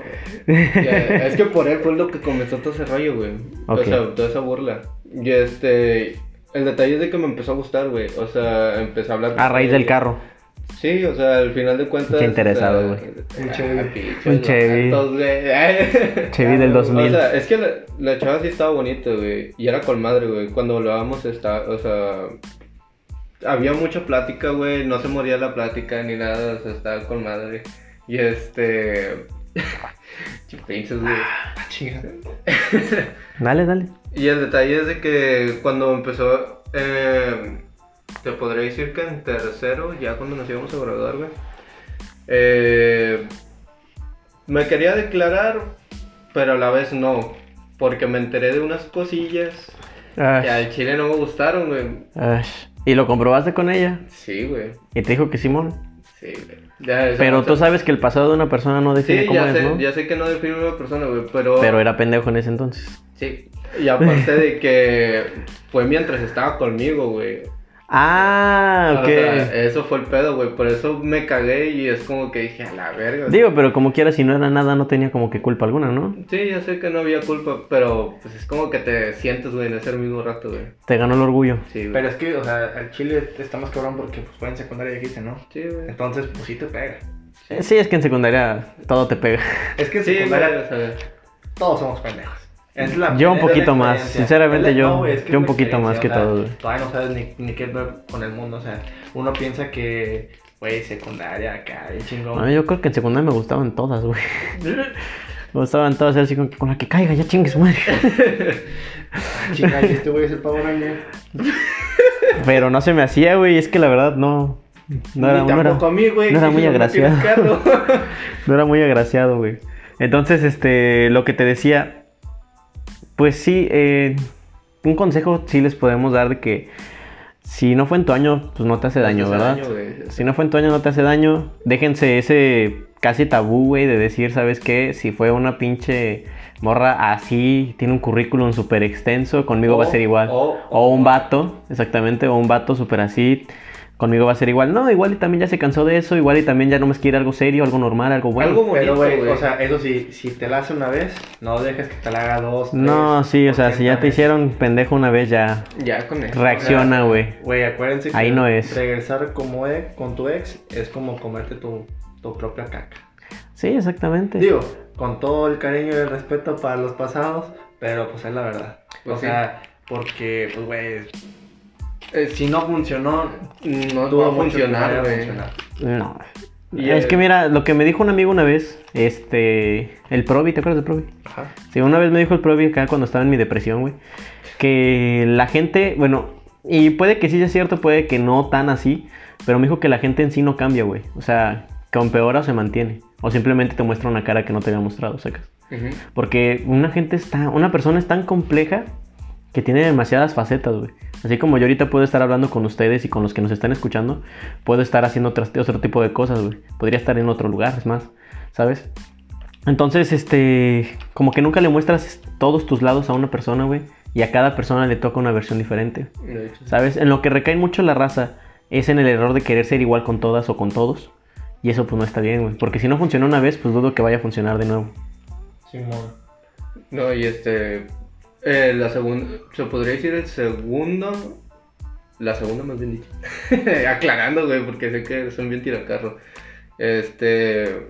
güey. Ya, Es que por él fue lo que comenzó todo ese rollo, güey. Ok. O sea, toda esa burla. Y este. El detalle es de que me empezó a gustar, güey. O sea, empecé a hablar. A raíz del carro. Sí, o sea, al final de cuentas. Qué interesado, o sea, güey. Un Chevy. ah, Un Chevy. vatos, güey. Chevy del 2000. O sea, es que la, la chava sí estaba bonita, güey. Y era con madre, güey. Cuando hablábamos, está, o sea. Había mucha plática, güey. No se moría la plática ni nada. O sea, estaba con madre. Y este. Chupinches, güey. Ah, chinga. Dale, dale. Y el detalle es de que cuando empezó. eh, te podría decir que en tercero, ya cuando nos íbamos a graduar, güey. eh, me quería declarar, pero a la vez no. Porque me enteré de unas cosillas que al chile no me gustaron, güey. ash. ¿Y lo comprobaste con ella? Sí, güey. Y te dijo que Simón. Sí, güey. Ya, Pero tú sabes que el pasado de una persona no define Sí, cómo ya es, sé, ¿no? ya sé que no define una persona, güey, pero... Pero era pendejo en ese entonces. Sí. Y aparte de que fue mientras estaba conmigo, güey. Ah, O ok. sea, eso fue el pedo, güey. Por eso me cagué y es como que dije, a la verga. Digo, pero como quiera, si no era nada, no tenía como que culpa alguna, ¿no? Sí, ya sé que no había culpa, pero pues es como que te sientes, güey, en ese mismo rato, güey. Te ganó el orgullo. Sí, güey. Pero es que, o sea, al Chile está más cabrón porque pues, fue en secundaria, dijiste, ¿no? Sí, güey. Entonces, pues sí te pega. Eh, Sí, es que en secundaria todo te pega. Es que en Sí, güey, secundaria o sea, todos somos pendejos. Es la Yo un poquito más, sinceramente, yo- güey, es que yo un poquito más que experiencia, todos, o sea, güey. Todavía no sabes ni, ni qué ver con el mundo, o sea, uno piensa que, güey, secundaria acá, chingón. A mí yo creo que en secundaria me gustaban todas, güey. Me gustaban todas, así con, con la que caiga, ya chingue su madre. Chinga, y este güey es el Ranger. Pero no se me hacía, güey, es que la verdad no. No era, no era- a mí, güey. no era muy no agraciado. no era muy agraciado, güey. Entonces, este, lo que te decía, pues sí, eh, un consejo sí les podemos dar de que si no fue en tu año, pues no te hace daño, No te hace ¿verdad? daño. Si no fue en tu año, no te hace daño. Déjense ese casi tabú, güey, de decir, ¿sabes qué? Si fue una pinche morra así, tiene un currículum súper extenso, conmigo va a ser igual. o- O un vato, exactamente, o un vato súper así, conmigo va a ser igual. No, igual y también ya se cansó de eso, igual y también ya no me quiere algo serio, algo normal, algo bueno. Algo bonito, Pero, güey, o sea, eso sí, si te la hace una vez, no dejes que te la haga dos, tres, No, sí, o sea, si ya te 80 hicieron pendejo una vez, ya Ya con eso. reacciona, güey. Güey, acuérdense que Ahí no es. regresar como ex, con tu ex es como comerte tu, tu propia caca. Sí, exactamente. Digo, con todo el cariño y el respeto para los pasados, pero pues es la verdad. Pues o sí. sea, porque, pues, güey, Eh, si no funcionó, no dudo va a funcionar, güey. funcionar. No. Y es el- que mira, lo que me dijo un amigo una vez, este, el Provi, ¿te acuerdas del Provi? Ajá. Sí, una vez me dijo el Provi acá cuando estaba en mi depresión, güey, que la gente, bueno, y puede que sí sea cierto, puede que no tan así, pero me dijo que la gente en sí no cambia, güey. O sea, que empeora o se mantiene, o simplemente te muestra una cara que no te había mostrado, sacas. Porque una gente está, una persona es tan compleja que tiene demasiadas facetas, güey. Así como yo ahorita puedo estar hablando con ustedes y con los que nos están escuchando, puedo estar haciendo otras- otro tipo de cosas, güey. Podría estar en otro lugar, es más, ¿sabes? Entonces, este, como que nunca le muestras todos tus lados a una persona, güey. Y a cada persona le toca una versión diferente. Sí. ¿Sabes? En lo que recae mucho la raza es en el error de querer ser igual con todas o con todos. Y eso pues no está bien, güey. Porque si no funcionó una vez, pues dudo que vaya a funcionar de nuevo. Simón. No, y este. Eh, la segunda. Se podría decir el segundo. La segunda, más bien dicho. Aclarando, güey, porque sé que son bien tiracarro. Este.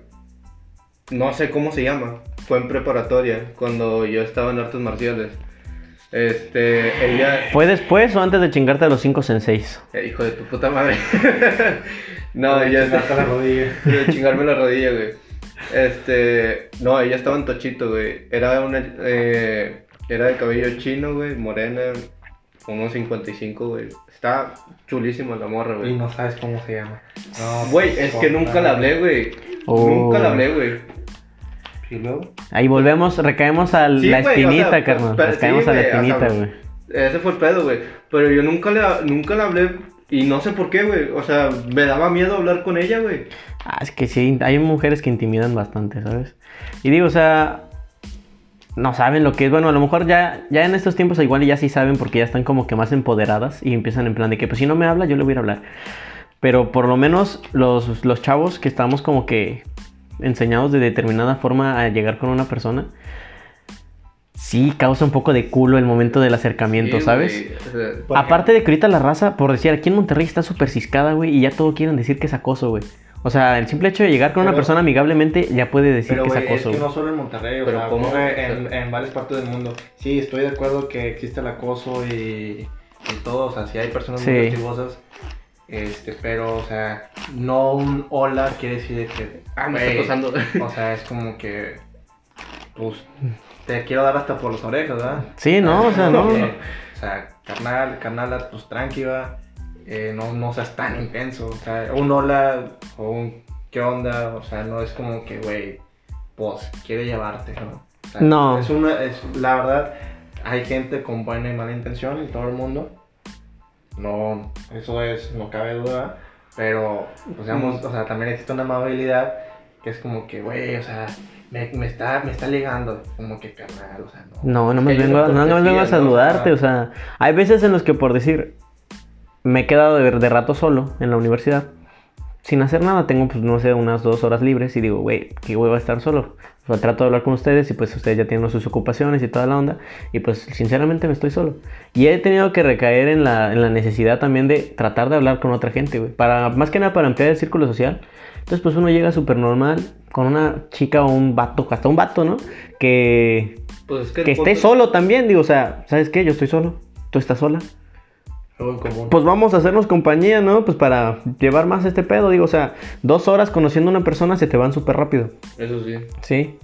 No sé cómo se llama. Fue en preparatoria, cuando yo estaba en artes marciales. Este. Ella. ¿Fue después o antes de chingarte a los 5 senseis? Eh, hijo de tu puta madre. no, ella chingarte la rodilla. de chingarme la rodilla, güey. Este, no, ella estaba en Tochito, güey. Era una, eh, era de cabello chino, güey, morena, unos 55, güey. Está chulísima la morra, Y güey. no sabes cómo se llama. No, Güey, es que nunca la hablé, güey. Oh. Nunca la hablé, güey. Y luego. Ahí volvemos, recaemos a Sí, la güey, o espinita, sea, carnal. pero- Recaemos sí, a la güey, o sea, espinita, güey. Ese fue el pedo, güey. Pero yo nunca le, nunca le hablé y no sé por qué, güey. O sea, me daba miedo hablar con ella, güey. Ah, es que sí, hay mujeres que intimidan bastante, ¿sabes? Y digo, o sea, no saben lo que es. Bueno, a lo mejor ya, ya en estos tiempos igual ya sí saben porque ya están como que más empoderadas y empiezan en plan de que, pues si no me habla, yo le voy a ir a hablar. Pero por lo menos los, los chavos que estamos como que enseñados de determinada forma a llegar con una persona, sí causa un poco de culo el momento del acercamiento, Sí, ¿sabes? Aparte de que ahorita la raza, por decir, aquí en Monterrey está súper ciscada, güey, y ya todo quieren decir que es acoso, güey. O sea, el simple hecho de llegar con una persona amigablemente ya puede decir Pero, que es es acoso. que güey. no solo en Monterrey, o Pero sea, ¿cómo? ocurre en, en varias partes del mundo. Sí, estoy de acuerdo que existe el acoso y, y todo, o sea, sí hay personas Sí. muy castigosas, este, pero, o sea, no un hola quiere decir que, Ah, me está acosando. o sea, es como que, pues, te quiero dar hasta por las orejas, ¿verdad? Sí, no, o sea, no. Que, O sea, carnal, carnala, pues tranqui, va. Eh, no, no seas tan intenso. O sea, un hola o un qué onda. O sea, no es como que, güey, pues quiere llevarte, ¿no? O sea, No. Es una, es, la verdad, hay gente con buena y mala intención en todo el mundo. No, eso es, no cabe duda. Pero, pues, digamos, o sea, también existe una amabilidad que es como que, güey, o sea, me, me está, me está ligando. Como que, carnal, o sea, no. No, no me vengo, no, no me vengo a saludarte, o sea, hay veces en los que por decir, me he quedado de, de rato solo en la universidad, sin hacer nada, tengo pues no sé, unas dos horas libres y digo, güey, qué huevo estar solo. O sea, trato de hablar con ustedes y pues ustedes ya tienen sus ocupaciones y toda la onda y pues sinceramente me estoy solo. Y he tenido que recaer en la, en la necesidad también de tratar de hablar con otra gente, güey, para, más que nada para ampliar el círculo social. Entonces pues uno llega súper normal con una chica o un vato, hasta un vato, ¿no? Que Pues es que, que esté solo también, digo, o sea, ¿sabes qué? Yo estoy solo, tú estás sola. Algo en común. Pues vamos a hacernos compañía, ¿no? Pues para llevar más este pedo, digo, o sea, dos horas conociendo a una persona se te van súper rápido, Eso sí. ¿sí?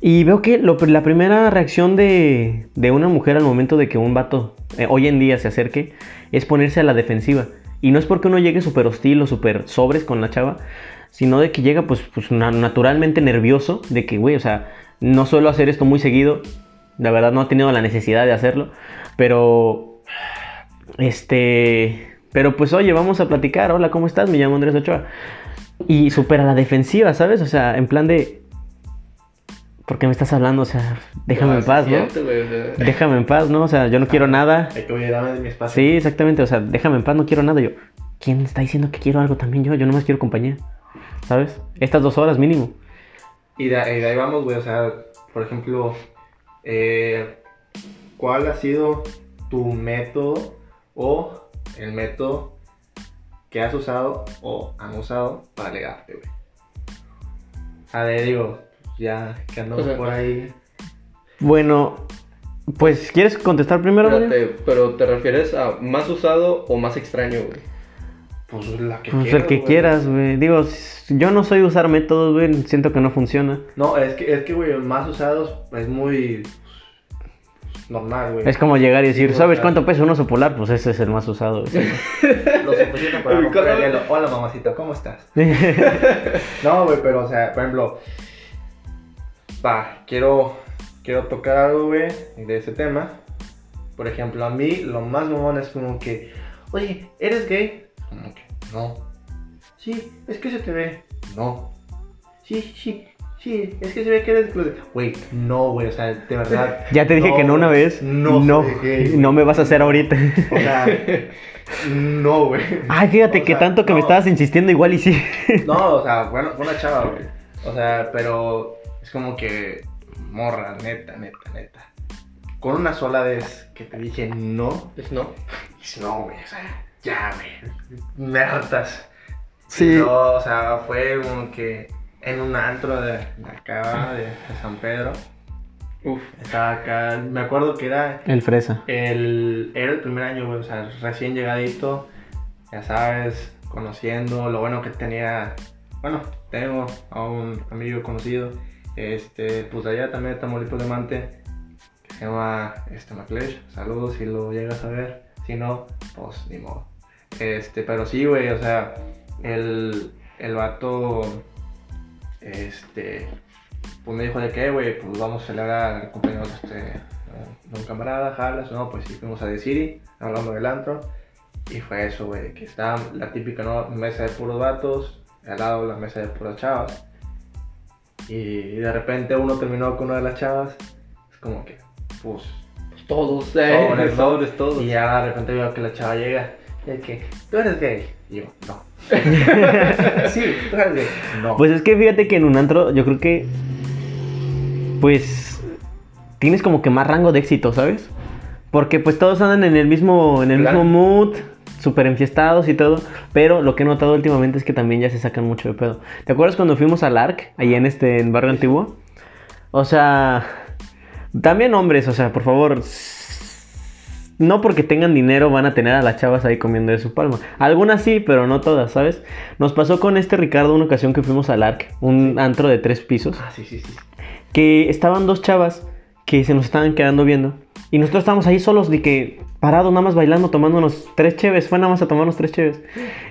Y veo que lo- la primera reacción de, de una mujer al momento de que un vato eh, hoy en día se acerque es ponerse a la defensiva. Y no es porque uno llegue súper hostil o súper sobres con la chava, sino de que llega pues, pues na- naturalmente nervioso, de que, güey, o sea, no suelo hacer esto muy seguido, la verdad no he tenido la necesidad de hacerlo, pero este, pero pues oye, vamos a platicar. Hola, ¿cómo estás? Me llamo Andrés Ochoa. Y súper a la defensiva, ¿sabes? O sea, en plan de ¿Por qué me estás hablando? O sea, déjame Ah, en paz, ¿no? o sea, Déjame en paz, ¿no? O sea, yo no quiero nada. Hay que olvidarme de mi espacio. Sí, exactamente, o sea, déjame en paz, no quiero nada. Yo, ¿quién está diciendo que quiero algo también yo? Yo nomás quiero compañía, ¿sabes? Estas dos horas mínimo. Y de, y de ahí vamos, güey. O sea, por ejemplo, eh, ¿cuál ha sido tu método o el método que has usado o han usado para legarte, güey? A ver, digo, ya que andamos O sea, por ahí. Bueno, pues, ¿quieres contestar primero? Espérate, pero ¿te refieres a más usado o más extraño, güey? Pues la que Pues quieras, el que güey. quieras, güey. Digo, yo no soy usar métodos, güey. Siento que no funciona. No, es que, es que, güey, más usados es muy normal, güey. Es como llegar y decir, Sí, o ¿sabes sea- cuánto pesa un oso polar? Pues ese es el más usado. güey. Lo suficiente para El. Hola, mamacita, ¿cómo estás? No, güey, pero, o sea, por ejemplo, va, quiero, quiero tocar algo, güey, de ese tema. Por ejemplo, a mí lo más mamón es como que, oye, ¿eres gay? Como que, no. Sí, es que se te ve. No. Sí, sí, sí, es que se ve que eres closet. Güey, no, güey, o sea, de verdad. ya te dije que no una vez. No, no, no me vas a hacer ahorita. O sea, no, güey. Ay, fíjate O que sea, tanto que me no. estabas insistiendo, igual y sí. No, o sea, bueno, fue una chava, güey. O sea, pero es como que, morra, neta, neta, neta. Con una sola vez que te dije no, Es no. dices, no, güey, o sea, ya, güey, me hartas. Sí. Luego, o sea, fue como que en un antro de, de acá, de, de San Pedro. Uf. Estaba acá, me acuerdo que era El fresa. el, era el primer año, güey, o sea, recién llegadito, ya sabes, conociendo, lo bueno que tenía, bueno, tengo a un amigo conocido, este, pues allá también de Tamaulipas de Mante, que se llama, este, Maclesh, saludos si lo llegas a ver, si no, pues, ni modo. Este, pero sí, güey, o sea, el, el vato, este, pues me dijo de que, güey, pues vamos a celebrar el cumpleaños este, de un camarada, jalas, no, pues sí, fuimos a The City, hablando del antro. Y fue eso, güey, que estaba la típica ¿no? mesa de puros vatos, al lado la mesa de puras chavas. Y de repente uno terminó con una de las chavas, es como que, pues, Todos, eh. Sobres, todos. y ya de repente veo que la chava llega, y es que, tú eres gay. Y yo, no. sí. No. Pues es que fíjate que en un antro yo creo que pues tienes como que más rango de éxito, ¿sabes? Porque pues todos andan en el mismo en el Claro. mismo mood, súper enfiestados y todo, pero lo que he notado últimamente es que también ya se sacan mucho de pedo. ¿Te acuerdas cuando fuimos al ARC, ahí en este en Barrio Antiguo? O sea, también hombres, o sea, por favor, no porque tengan dinero van a tener a las chavas ahí comiendo de su palma. Algunas sí, pero no todas, ¿sabes? Nos pasó con este Ricardo una ocasión que fuimos al ARC, un antro de tres pisos, Ah, sí, sí, sí. que estaban dos chavas que se nos estaban quedando viendo. Y nosotros estábamos ahí solos de que parados, nada más bailando, tomándonos tres cheves. Fue nada más a tomarnos tres cheves.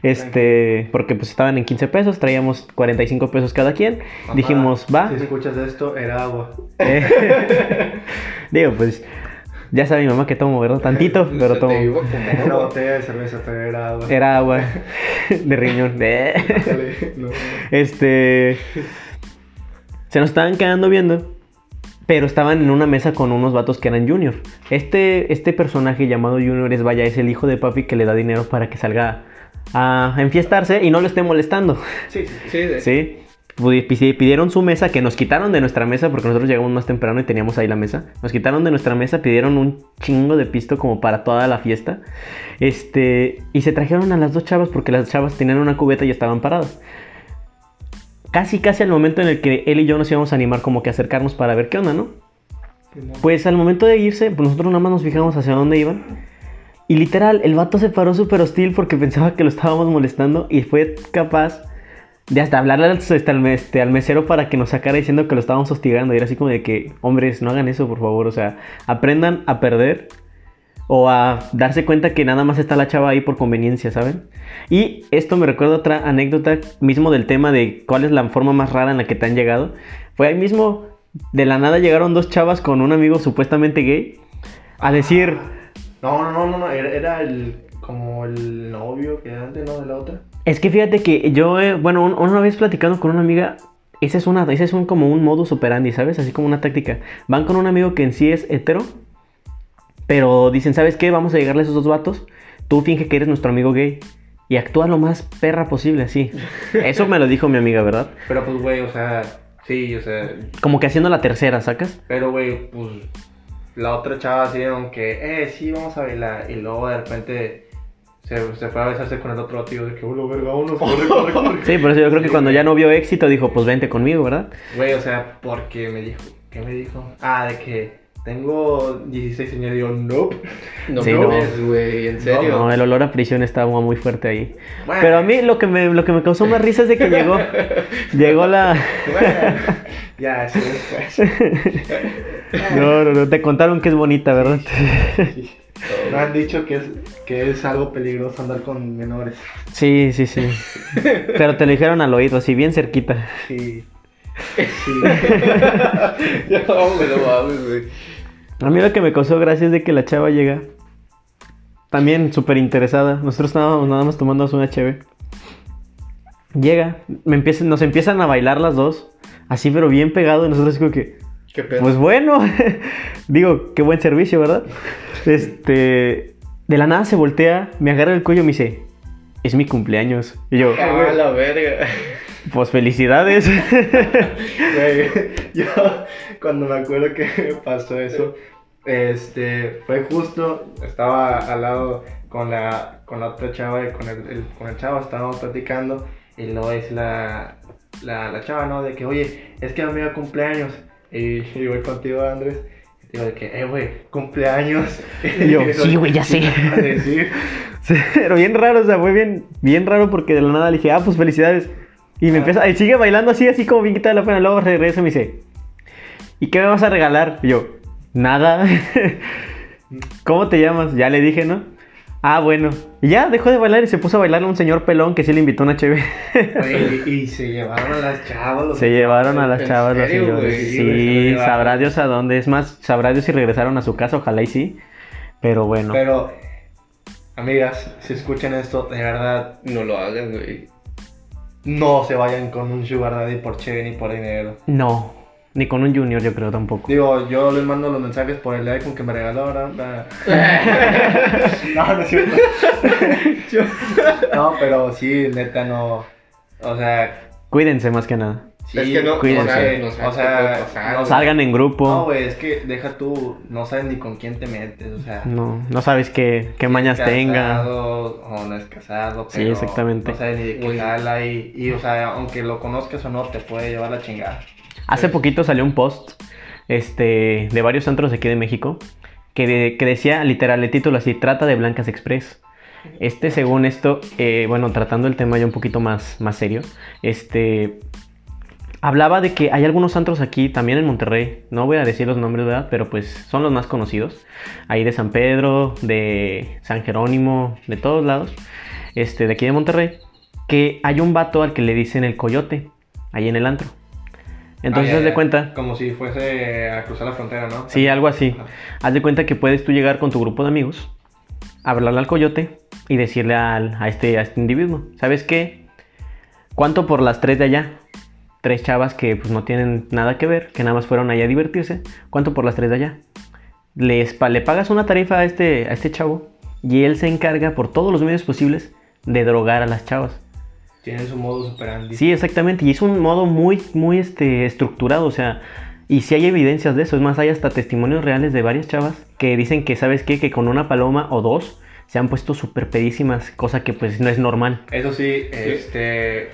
Este, porque pues estaban en 15 pesos, traíamos 45 pesos cada quien. Mamá, Dijimos, va. Si escuchas esto, era agua. Eh, Digo, pues ya sabe mi mamá que tomo, ¿verdad? Tantito, pero te tomo. iba como Una botella de cerveza, pero era agua. Era agua de riñón. Dale, no. Este. Se nos estaban quedando viendo. Pero estaban en una mesa con unos vatos que eran Junior. Este, este personaje llamado Junior es, vaya, es el hijo de papi que le da dinero para que salga a enfiestarse y no lo esté molestando. Sí, sí, sí. Sí, de... ¿Sí? Pidieron su mesa, que nos quitaron de nuestra mesa porque nosotros llegamos más temprano y teníamos ahí la mesa. Nos quitaron de nuestra mesa, pidieron un chingo de pisto como para toda la fiesta. Este, y se trajeron a las dos chavas porque las chavas tenían una cubeta y estaban paradas. Casi, casi al momento en el que él y yo nos íbamos a animar como que a acercarnos para ver qué onda, ¿no? Pues al momento de irse, pues nosotros nada más nos fijamos hacia dónde iban. Y literal, el vato se paró súper hostil porque pensaba que lo estábamos molestando y fue capaz de hasta hablarle al, este, al, este, al mesero para que nos sacara diciendo que lo estábamos hostigando. Y era así como de que, hombres, no hagan eso, por favor. O sea, aprendan a perder o a darse cuenta que nada más está la chava ahí por conveniencia, ¿saben? Y esto me recuerda otra anécdota mismo del tema de cuál es la forma más rara en la que te han llegado. Fue ahí mismo, de la nada llegaron dos chavas con un amigo supuestamente gay a decir, No, no, no, no, no, era el como el novio que antes, ¿no? De la otra. Es que fíjate que yo, eh, bueno, un- una vez platicando con una amiga, ese es, una, ese es un, como un modus operandi, ¿sabes? Así como una táctica. Van con un amigo que en sí es hetero, pero dicen, ¿sabes qué? Vamos a llegarle a esos dos vatos. Tú finge que eres nuestro amigo gay. Y actúa lo más perra posible, así. Eso me lo dijo mi amiga, ¿verdad? Pero pues, güey, o sea, sí, o sea, Como que haciendo la tercera, ¿sacas? pero, güey, pues la otra chava así que, eh, sí, vamos a bailar. Y luego de repente se, se fue a besarse con el otro tío de que, hola, verga, vámonos, corre, corre, corre. Sí, por eso yo creo que Sí, cuando güey. ya no vio éxito dijo, pues vente conmigo, ¿verdad? Güey, o sea, porque me dijo, ¿qué me dijo? Ah, de que tengo 16 años y yo, nope. No Sí, mames, güey, en serio. No, el olor a prisión estaba muy fuerte ahí. Bueno, Pero a mí lo que me, lo que me causó más risa es de que llegó, llegó la... bueno, ya, sí, después. No, no, no, te contaron que es bonita, ¿verdad? Me han dicho que es, que es algo peligroso andar con menores. Sí, sí, sí. Pero te lo dijeron al oído, así bien cerquita. Sí. Sí. No, mames, güey. A mí lo que me causó gracia es de que la chava llega también súper interesada. Nosotros estábamos nada más tomándonos una cheve. Llega, me empiezan, nos empiezan a bailar las dos, así pero bien pegado. Y nosotros como que, Qué pedo. pues bueno, digo, qué buen servicio, ¿verdad? Este, de la nada se voltea, me agarra el cuello y me dice, es mi cumpleaños. Y yo, Ah, la verga. pues felicidades. Yo cuando me acuerdo que pasó eso, este, fue justo, estaba al lado con la, con la otra chava y con el, el- con el chavo, estábamos platicando y luego es la, la, la chava, ¿no? De que, oye, es que amiga cumpleaños y, y voy contigo, Andrés. Y digo de que, eh, güey, cumpleaños. Y yo, sí, güey, ya sé. Sí, Pero bien raro, o sea, fue bien, bien raro porque de la nada le dije, ah, pues felicidades. Y me empieza, y sigue bailando así, así como bien quitada la pena. Luego regresa y me dice, ¿y qué me vas a regalar? Y yo, nada. ¿Cómo te llamas? Ya le dije, ¿no? Ah, bueno. Y ya dejó de bailar y se puso a bailar a un señor pelón que sí le invitó una. Güey, y se llevaron a las chavas. los- Se llevaron a las ¿En chavas los señores. güey? Sí, güey, se sabrá Dios a dónde. Es más, sabrá Dios si regresaron a su casa, ojalá y sí. Pero bueno. Pero, amigas, si escuchan esto, de verdad, No lo hagan, güey. no se vayan con un sugar daddy por chévere ni por dinero. No. Ni con un junior, yo creo tampoco. Digo, yo les mando los mensajes por el iPhone que me regaló ahora. no, no es cierto. no, pero sí, neta, no. O sea, Cuídense más que nada. sí, es que no, cuídense. no sabes, no O sea, no. Salgan en grupo. No, güey, es que deja tú, no sabes ni con quién te metes, o sea. No, no sabes qué, qué si mañas es tenga. casado O no es casado, Sí, exactamente. No sabes ni de qué jala y, y, o sea, aunque lo conozcas o no, te puede llevar la chingada. Hace poquito salió un post este, de varios centros de aquí de México que, de- que decía literal el título así, trata de Blancas Express. Este, según esto, eh, bueno, tratando el tema ya un poquito más, más serio, este, hablaba de que hay algunos antros aquí, también en Monterrey, no voy a decir los nombres, ¿verdad? Pero pues son los más conocidos, ahí de San Pedro, de San Jerónimo, de todos lados, este, de aquí de Monterrey, que hay un vato al que le dicen el coyote, ahí en el antro. Entonces, Ah, ya, haz de cuenta, Como si fuese a cruzar la frontera, ¿no? sí, algo así. Ajá. Haz de cuenta que puedes tú llegar con tu grupo de amigos, hablarle al coyote y decirle al- a, este, a este individuo, ¿sabes qué? ¿Cuánto por las tres de allá? Tres chavas que pues no tienen nada que ver, que nada más fueron allá a divertirse. ¿Cuánto por las tres de allá? Les, pa- le pagas una tarifa a este, a este chavo y él se encarga por todos los medios posibles de drogar a las chavas. Tienen su modo superandi. Sí, exactamente. Y es un modo muy, muy este, estructurado. O sea, y si hay evidencias de eso. Es más, hay hasta testimonios reales de varias chavas que dicen que, ¿sabes qué? Que con una paloma o dos se han puesto súper pedísimas, cosa que pues no es normal. Eso sí, este.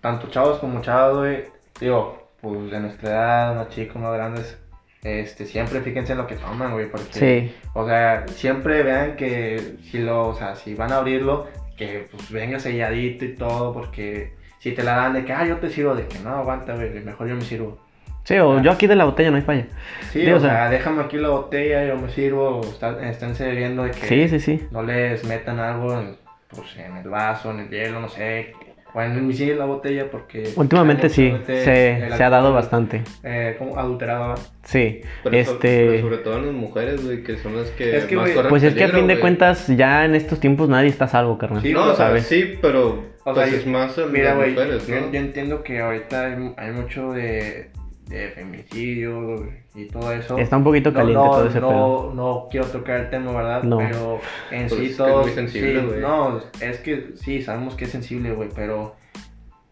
Tanto chavos como chavos, güey. Digo, pues de nuestra edad, más chicos, más grandes. Este, siempre fíjense en lo que toman, güey. Porque, Sí. o sea, siempre vean que si lo, o sea, si van a abrirlo, que pues venga selladito y todo, porque si te la dan de que, ah, yo te sirvo, de que no, aguanta, güey, mejor yo me sirvo. Sí, o yo aquí de la botella no hay falla. Sí, o, sea- sea, déjame aquí la botella, yo me sirvo, está- esténse viendo de que Sí, sí, sí. no les metan algo en, pues, en el vaso, en el hielo, no sé, o en el misil la botella, porque... Últimamente sí, se, ha dado bastante. Eh, como adulterado. Sí, Pero, so- este... pero sobre todo en las mujeres, güey, que son las que, Es que, más güey, corren Pues es que a fin de cuentas ya en estos tiempos nadie está a salvo, carnal. Sí, No, o sea, ¿sabes? sí, pero O pues sea, es más en Mira, las mujeres, yo, ¿no? yo entiendo que ahorita hay, hay mucho de, de femicidio y todo eso. Está un poquito No, caliente no, todo ese no, pedo. no quiero tocar el tema, ¿verdad? No. Pero en Pues sí es todo. es muy sensible, sí, no, es que sí, sabemos que es sensible, güey, pero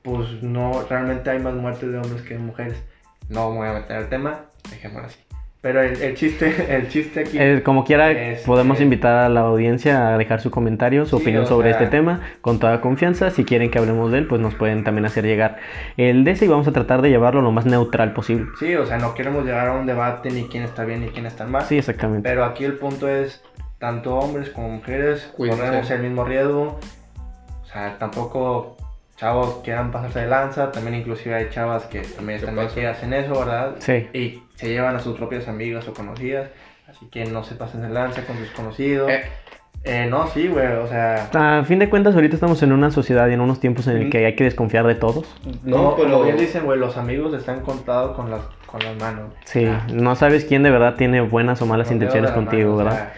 pues no, realmente hay más muertes de hombres que de mujeres. No me voy a meter al tema, dejémoslo así. Pero el, el chiste, el chiste aquí. Eh, como quiera, Este- podemos invitar a la audiencia a dejar su comentario, su Sí, opinión sobre sea- este tema, con toda confianza. Si quieren que hablemos de él, pues nos pueden también hacer llegar el de ese y vamos a tratar de llevarlo lo más neutral posible. Sí, o sea, no queremos llegar a un debate ni quién está bien ni quién está mal. Sí, exactamente. Pero aquí el punto es, tanto hombres como mujeres Cuídense. corremos el mismo riesgo. O sea, tampoco chavos quieran pasarse de lanza. También inclusive hay chavas que también ¿Qué están pasa? metidas en eso, ¿verdad? Sí. Y se llevan a sus propias amigas o conocidas. Así que no se pasen de lanza con sus conocidos. Eh. Eh, no, sí, güey, o sea... A fin de cuentas, ahorita estamos en una sociedad y en unos tiempos en el que hay que desconfiar de todos. No, pero... como bien dicen, güey, los amigos están contados con las, con las manos. Sí, Ah, no sabes quién de verdad tiene buenas o malas de intenciones contigo, mano, o ¿verdad? sea,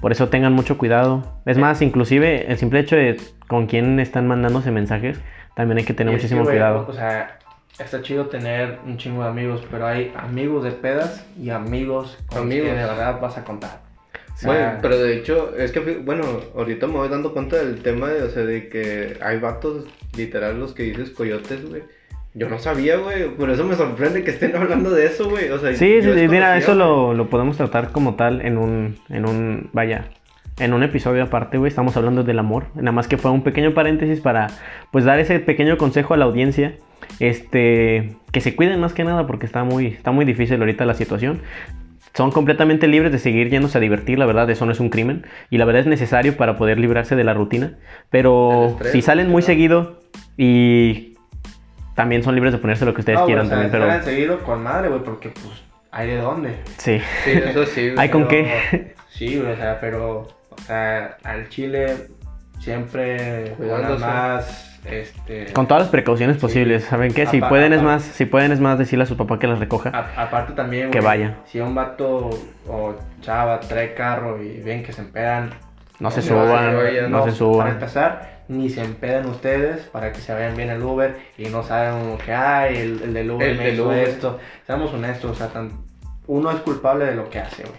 Por eso tengan mucho cuidado. Es Eh. más, inclusive el simple hecho de con quién están mandándose mensajes, también hay que tener es que, muchísimo güey, cuidado. O sea, está chido tener un chingo de amigos, pero hay amigos de pedas y amigos con Amigos. que de verdad vas a contar. O Güey, sea, pero de hecho, es que, bueno, ahorita me voy dando cuenta del tema de, o sea, de que hay vatos, literal, los que dices coyotes, güey. Yo no sabía, güey, por eso me sorprende que estén hablando de eso, güey. O sea, Sí, sí, sí, mira, eso lo, lo podemos tratar como tal en un, en un, vaya, en un episodio aparte, güey, estamos hablando del amor, nada más que fue un pequeño paréntesis para, pues, dar ese pequeño consejo a la audiencia, este, que se cuiden más que nada porque está muy, está muy difícil ahorita la situación. Son completamente libres de seguir yéndose a divertir, la verdad, eso no es un crimen. Y la verdad es necesario para poder librarse de la rutina. Pero estrés, si salen muy ¿no? seguido y también son libres de ponerse lo que ustedes no, quieran o sea, también, pero seguido con madre, güey, porque pues hay de dónde. sí. Sí, eso sí. Hay con qué. Sí, güey, o sea, pero O sea, al chile siempre más, este... Con todas las precauciones Sí. posibles. ¿Saben qué? Si Apa- pueden es más, si pueden es más decirle a su papá que las recoja. A- aparte también, Que güey, vaya. Si un vato o chava trae carro y ven que se empedan, No se suban, no se vayan, no se Para suban. empezar, ni se empedan ustedes para que se vean bien el Uber y no saben lo que hay, el, el del Uber El me del hizo Uber. esto. Seamos honestos, o sea, tan- uno es culpable de lo que hace, güey.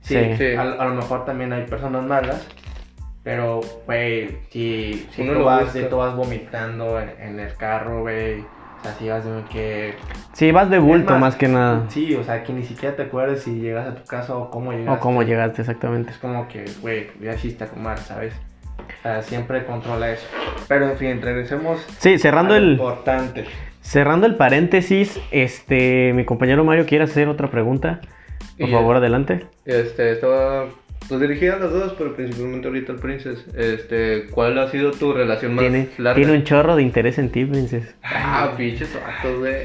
Sí, Sí. Sí. A, a lo mejor también hay personas malas, pero, güey, si, si Uno tú, vas, si tú vas vomitando en, en el carro, güey, o sea, si vas de que... Sí, vas de bulto más, más, que nada. Sí, o sea, que ni siquiera te acuerdes si llegas a tu casa o cómo llegaste. O cómo llegaste exactamente. Es como que, güey, ya hiciste a comer, ¿sabes? O sea, siempre controla eso. Pero, en fin, regresemos Sí, cerrando a lo el, importante. cerrando el paréntesis, este, mi compañero Mario quiere hacer otra pregunta. Por Y, favor, adelante. Este, estaba pues dirigida a los dos, pero principalmente ahorita al Princess. Este, ¿cuál ha sido tu relación más Tiene, larga? tiene un chorro de interés en ti, Princess. Ah, pinches vatos, güey.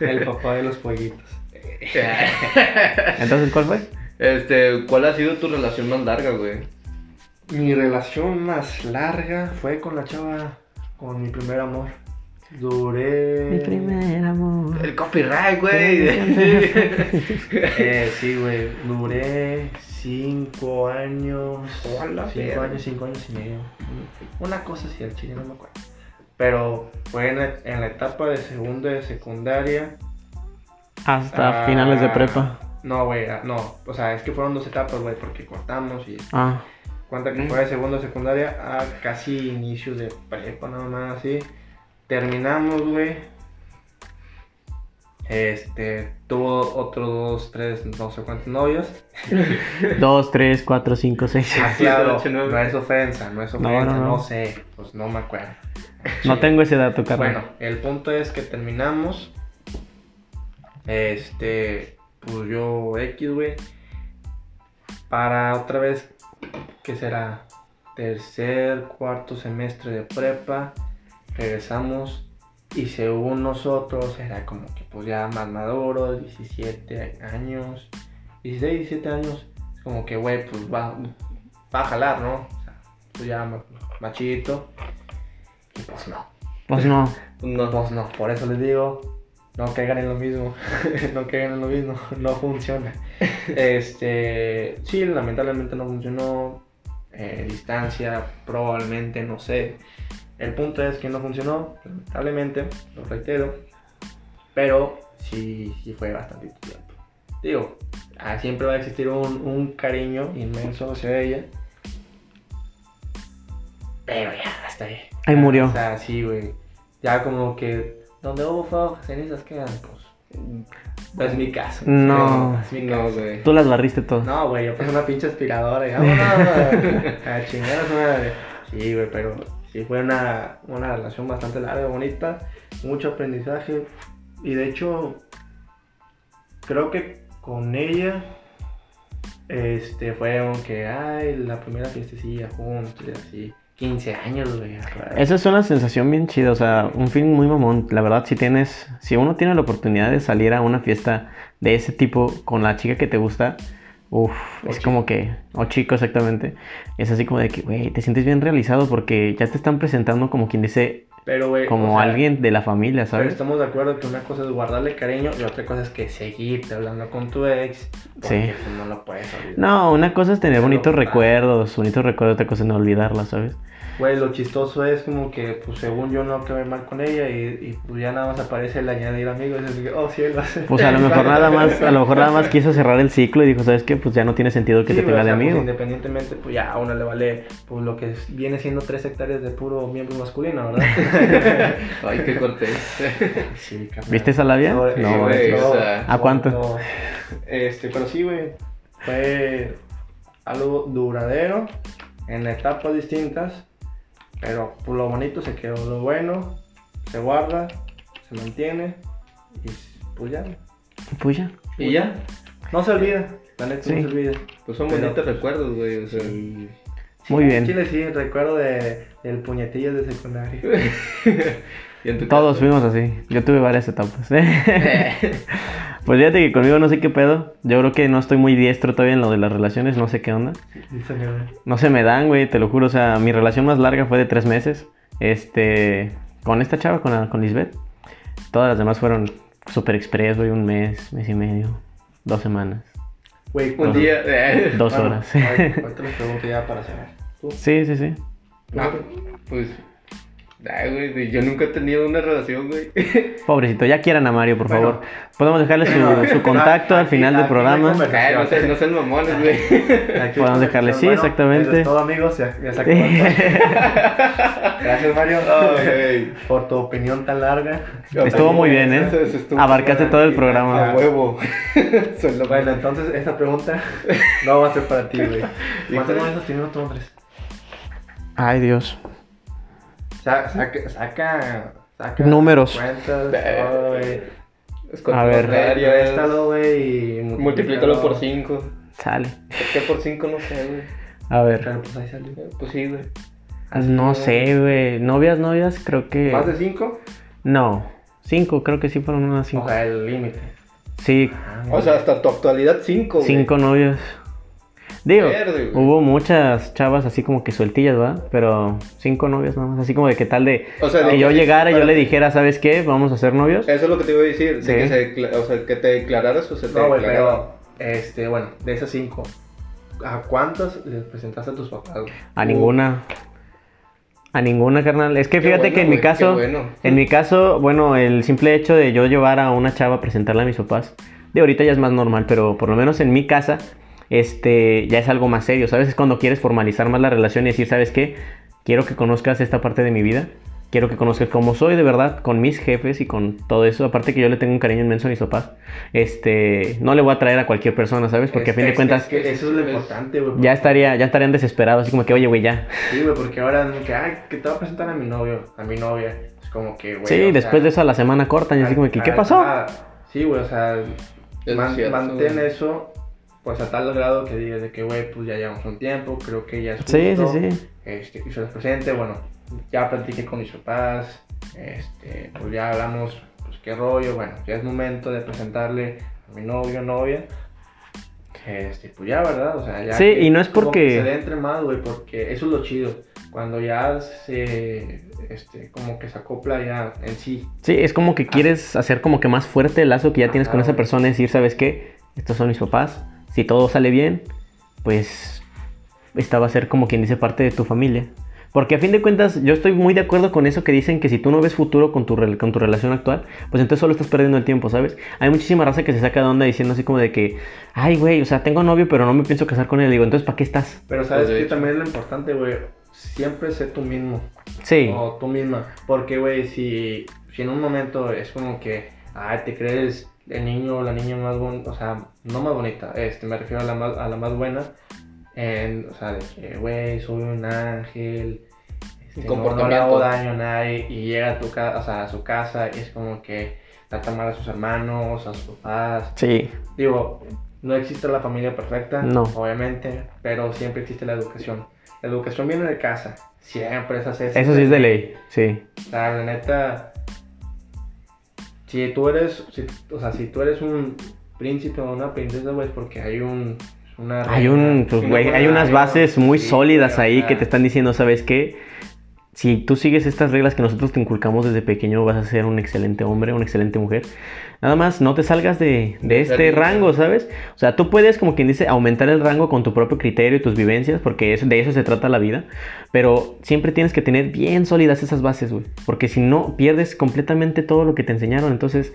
El papá de los fueguitos. Entonces, ¿cuál fue? Este, ¿cuál ha sido tu relación más larga, güey? Mi relación más larga fue con la chava, con mi primer amor. Duré. amor. El copyright, güey. Eh, sí, güey. Duré cinco años. Hola, cinco años, cinco años y medio. Una cosa así, al chile no me acuerdo. Pero fue en la, en la etapa de segundo de secundaria. Hasta Ah, finales de prepa. No, güey, no. O sea, es que fueron dos etapas, güey, porque cortamos y Ah, cuenta que fue de segundo de secundaria a casi inicios de prepa, nada más así. Terminamos, güey. Este, tuvo otros dos, tres, no sé cuántos novios. dos, tres, cuatro, cinco, seis. Ah, claro, ocho, nueve. no es ofensa, no es No, ofensa, no, no, no. sé, pues no me acuerdo. No tengo ese dato, carnal. Bueno, el punto es que terminamos. Este, pues yo X, güey. Para otra vez, ¿qué será? Tercer, cuarto semestre de prepa. Regresamos. Y según nosotros, era como que pues ya más maduro, 17 años. 16, 17 años. Como que, güey, pues va, va a jalar, ¿no? O sea, pues ya ma- machito. Y pues no. Pues no. No, Pues no, por eso les digo, no caigan en lo mismo, no caigan en lo mismo, no funciona. Este, sí, lamentablemente no funcionó, eh, distancia, probablemente, no sé. El punto es que no funcionó, lamentablemente, lo reitero, pero sí, sí fue bastante tiempo. Digo, ah, siempre va a existir un, un cariño inmenso hacia ella, pero ya, hasta ahí. Ahí murió. O sea, sí, güey. Ya como que donde hubo fuego, cenizas quedan, pues. No es mi caso. No. es mi caso. güey. Tú las barriste todo. No, güey, yo puse una pinche aspiradora y vámonos. a chingar a su madre. Sí, güey, pero sí fue una, una relación bastante larga, bonita, mucho aprendizaje. Y de hecho, creo que con ella este fue aunque ay, la primera fiestecilla juntos y así. 15 años, güey. Esa es una sensación bien chida, o sea, un fin muy mamón. La verdad, si tienes, si uno tiene la oportunidad de salir a una fiesta de ese tipo con la chica que te gusta, uff, O es chico. como que, o chico exactamente, es así como de que, güey, te sientes bien realizado porque ya te están presentando como quien dice, Pero, como o sea, alguien de la familia, Pero ¿sabes? estamos de acuerdo que una cosa es guardarle cariño y otra cosa es que seguirte hablando con tu ex. Porque Sí. pues, no lo puedes olvidar. No, una cosa es tener Pero, bonitos ah. recuerdos, bonitos recuerdos, otra cosa es no olvidarla, ¿sabes? Güey, lo chistoso es como que, pues según yo no acabé mal con ella y, y pues ya nada más aparece el añadir amigos y que, oh, ser. Pues a lo mejor nada más, a lo mejor nada más quiso cerrar el ciclo y dijo, ¿sabes qué? Pues ya no tiene sentido que Sí, te tenga o de pues, amigo. independientemente, pues ya a uno le vale pues lo que viene siendo tres hectáreas de puro miembro masculino, ¿verdad? Ay, qué cortés. sí. ¿Viste esa labia? No, sí, güey, sobre o todo- sea, ¿a cuánto? Este, pero sí, güey. Fue algo duradero en etapas distintas. Pero por lo bonito se quedó. Lo bueno se guarda, se mantiene. Y pues ya. Pues ya. ¿Y ya? No se olvida. La neta Sí. no se olvida. Pues son Pero- bonitos recuerdos, güey. O sea, Sí. Muy bien. Chile sí, recuerdo de, del puñetillo de secundaria. ¿Y en tu Todos fuimos así. Yo tuve varias etapas. pues fíjate que conmigo no sé qué pedo. Yo creo que no estoy muy diestro todavía en lo de las relaciones. No sé qué onda. No se me dan, güey, te lo juro. O sea, mi relación más larga fue de tres meses. Este. Con esta chava, con, la- con Lisbeth. Todas las demás fueron super express, güey. Un mes, mes y medio. Dos semanas. Güey, Un ¿cuánto- día. eh, Dos bueno, horas. ahorita ahorita les pregunto ya para cerrar. ¿Tú? sí, sí, sí. ah, pues. Ay, güey, yo nunca he tenido una relación, güey. Pobrecito, ya quieran a Mario, por Bueno. favor. Podemos dejarle su, No, su contacto al aquí- final del no programa. Ay, no sean, no sean mamones, güey. Podemos dejarle, sí, Bueno, exactamente. Eso es todo, amigos. Ya, ya se. Gracias, Mario, Ay, por tu opinión tan larga. Estuvo muy bien, ¿eh? Eso- eso estuvo Abarcaste todo el A programa. huevo. Soy lo Bueno, entonces esta pregunta no va a ser para ti, güey. ¿Cuántos has tenido tú, Andrés? Ay, Dios. Sa- Saca, saca, saca Números. Cuentas, A ver. contrarias. Réstalo, güey, y Multiplícalo por 5. Sale. ¿Por qué por 5? No sé, güey. A ver. Pero pues ahí salió. Eh, Pues sí, güey. No sé, güey. Novias, novias, creo que. ¿Más de cinco? No. Cinco, creo que sí fueron unas cinco. O sea, el límite. Sí, Ah, O sea, hasta tu actualidad 5, cinco novias. Digo, Verde, hubo muchas chavas así como que sueltillas, ¿verdad? Pero cinco novias nada más. Así como de que tal de. O sea, que yo que- llegara y yo le dijera, ¿sabes qué? Vamos a ser novios. Eso es lo que te iba a decir. De Sí. que, se, o sea, que te declararas o se te No, güey, pero, este, bueno, de esas cinco, ¿a cuántas les presentaste a tus papás, güey? A ninguna. A ninguna, carnal. Es que Qué fíjate bueno, que en mi caso, bueno. en mi caso, bueno, el simple hecho de yo llevar a una chava a presentarla a mis papás, de ahorita ya es más normal, pero por lo menos en mi casa, este, ya es algo más serio, ¿sabes? Es cuando quieres formalizar más la relación y decir, ¿sabes qué? Quiero que conozcas esta parte de mi vida. Quiero que conozcas cómo soy de verdad con mis jefes y con todo eso. Aparte que yo le tengo un cariño inmenso a mis papás. Este, no le voy a traer a cualquier persona, ¿sabes? Porque a fin de cuentas es que eso es lo importante, güey. ya estaría, ya estarían desesperados, así como que, oye, güey, ya. Sí, güey, porque ahora, es que, ay, que te voy a presentar a mi novio, a mi novia. Es como que, güey. Sí, después sea, de eso a la semana cortan y así como que, ¿qué pasó? ah, Sí, güey, o sea, man- cierto, mantén güey. eso, pues a tal grado que digas de que, güey, pues ya llevamos un tiempo, creo que ya es justo. Sí, sí, sí. Este, que se los presente, bueno, ya platiqué con mis papás, este, pues ya hablamos, pues qué rollo, bueno, ya es momento de presentarle a mi novio, novia. Este, pues ya, ¿verdad? O sea, ya. Sí, que- y no es porque- que se entre más, güey, porque eso es lo chido. Cuando ya se. Este, como que se acopla ya en sí. Sí, es como que quieres hacer como que más fuerte el lazo que ya tienes con Ajá, esa persona y decir, ¿sabes qué? Estos son mis papás. Si todo sale bien, pues esta va a ser como quien dice parte de tu familia. Porque a fin de cuentas, yo estoy muy de acuerdo con eso que dicen que si tú no ves futuro con tu, con tu relación actual, pues entonces solo estás perdiendo el tiempo, ¿sabes? Hay muchísima raza que se saca de onda diciendo así como de que, ay, güey, o sea, tengo novio, pero no me pienso casar con él. Digo, entonces, ¿para qué estás? Pero sabes Pues, que también es lo importante, güey. Siempre sé tú mismo. Sí, O tú misma. Porque, güey, si, si en un momento es como que, ay, te crees el niño o la niña más bonita, o sea, no más bonita, este, me refiero a la más, a la más buena, en, o sea, de que, güey, soy un ángel, este, Un no, no le comportamiento. hago daño a nadie, y llega a, tu casa, o sea, a su casa y es como que trata mal a sus hermanos, a sus papás. sí, Digo, no existe la familia perfecta, No. obviamente, pero siempre existe la educación. La educación viene de casa, siempre es así. eso sí es de ley, sí. O sea, la neta, si tú eres, si- o sea, si tú eres un príncipe o una princesa, güey, es porque hay un, una Hay un, pues, una hay unas bases muy sí, sólidas ahí que te están diciendo, ¿sabes qué? Si tú sigues estas reglas que nosotros te inculcamos desde pequeño, vas a ser un excelente hombre, una excelente mujer. Nada más, no te salgas de, de este rango. ¿sabes? O sea, tú puedes, como quien dice, aumentar el rango con tu propio criterio y tus vivencias, porque eso- de eso se trata la vida. Pero siempre tienes que tener bien sólidas esas bases, güey. Porque si no, pierdes completamente todo lo que te enseñaron. Entonces,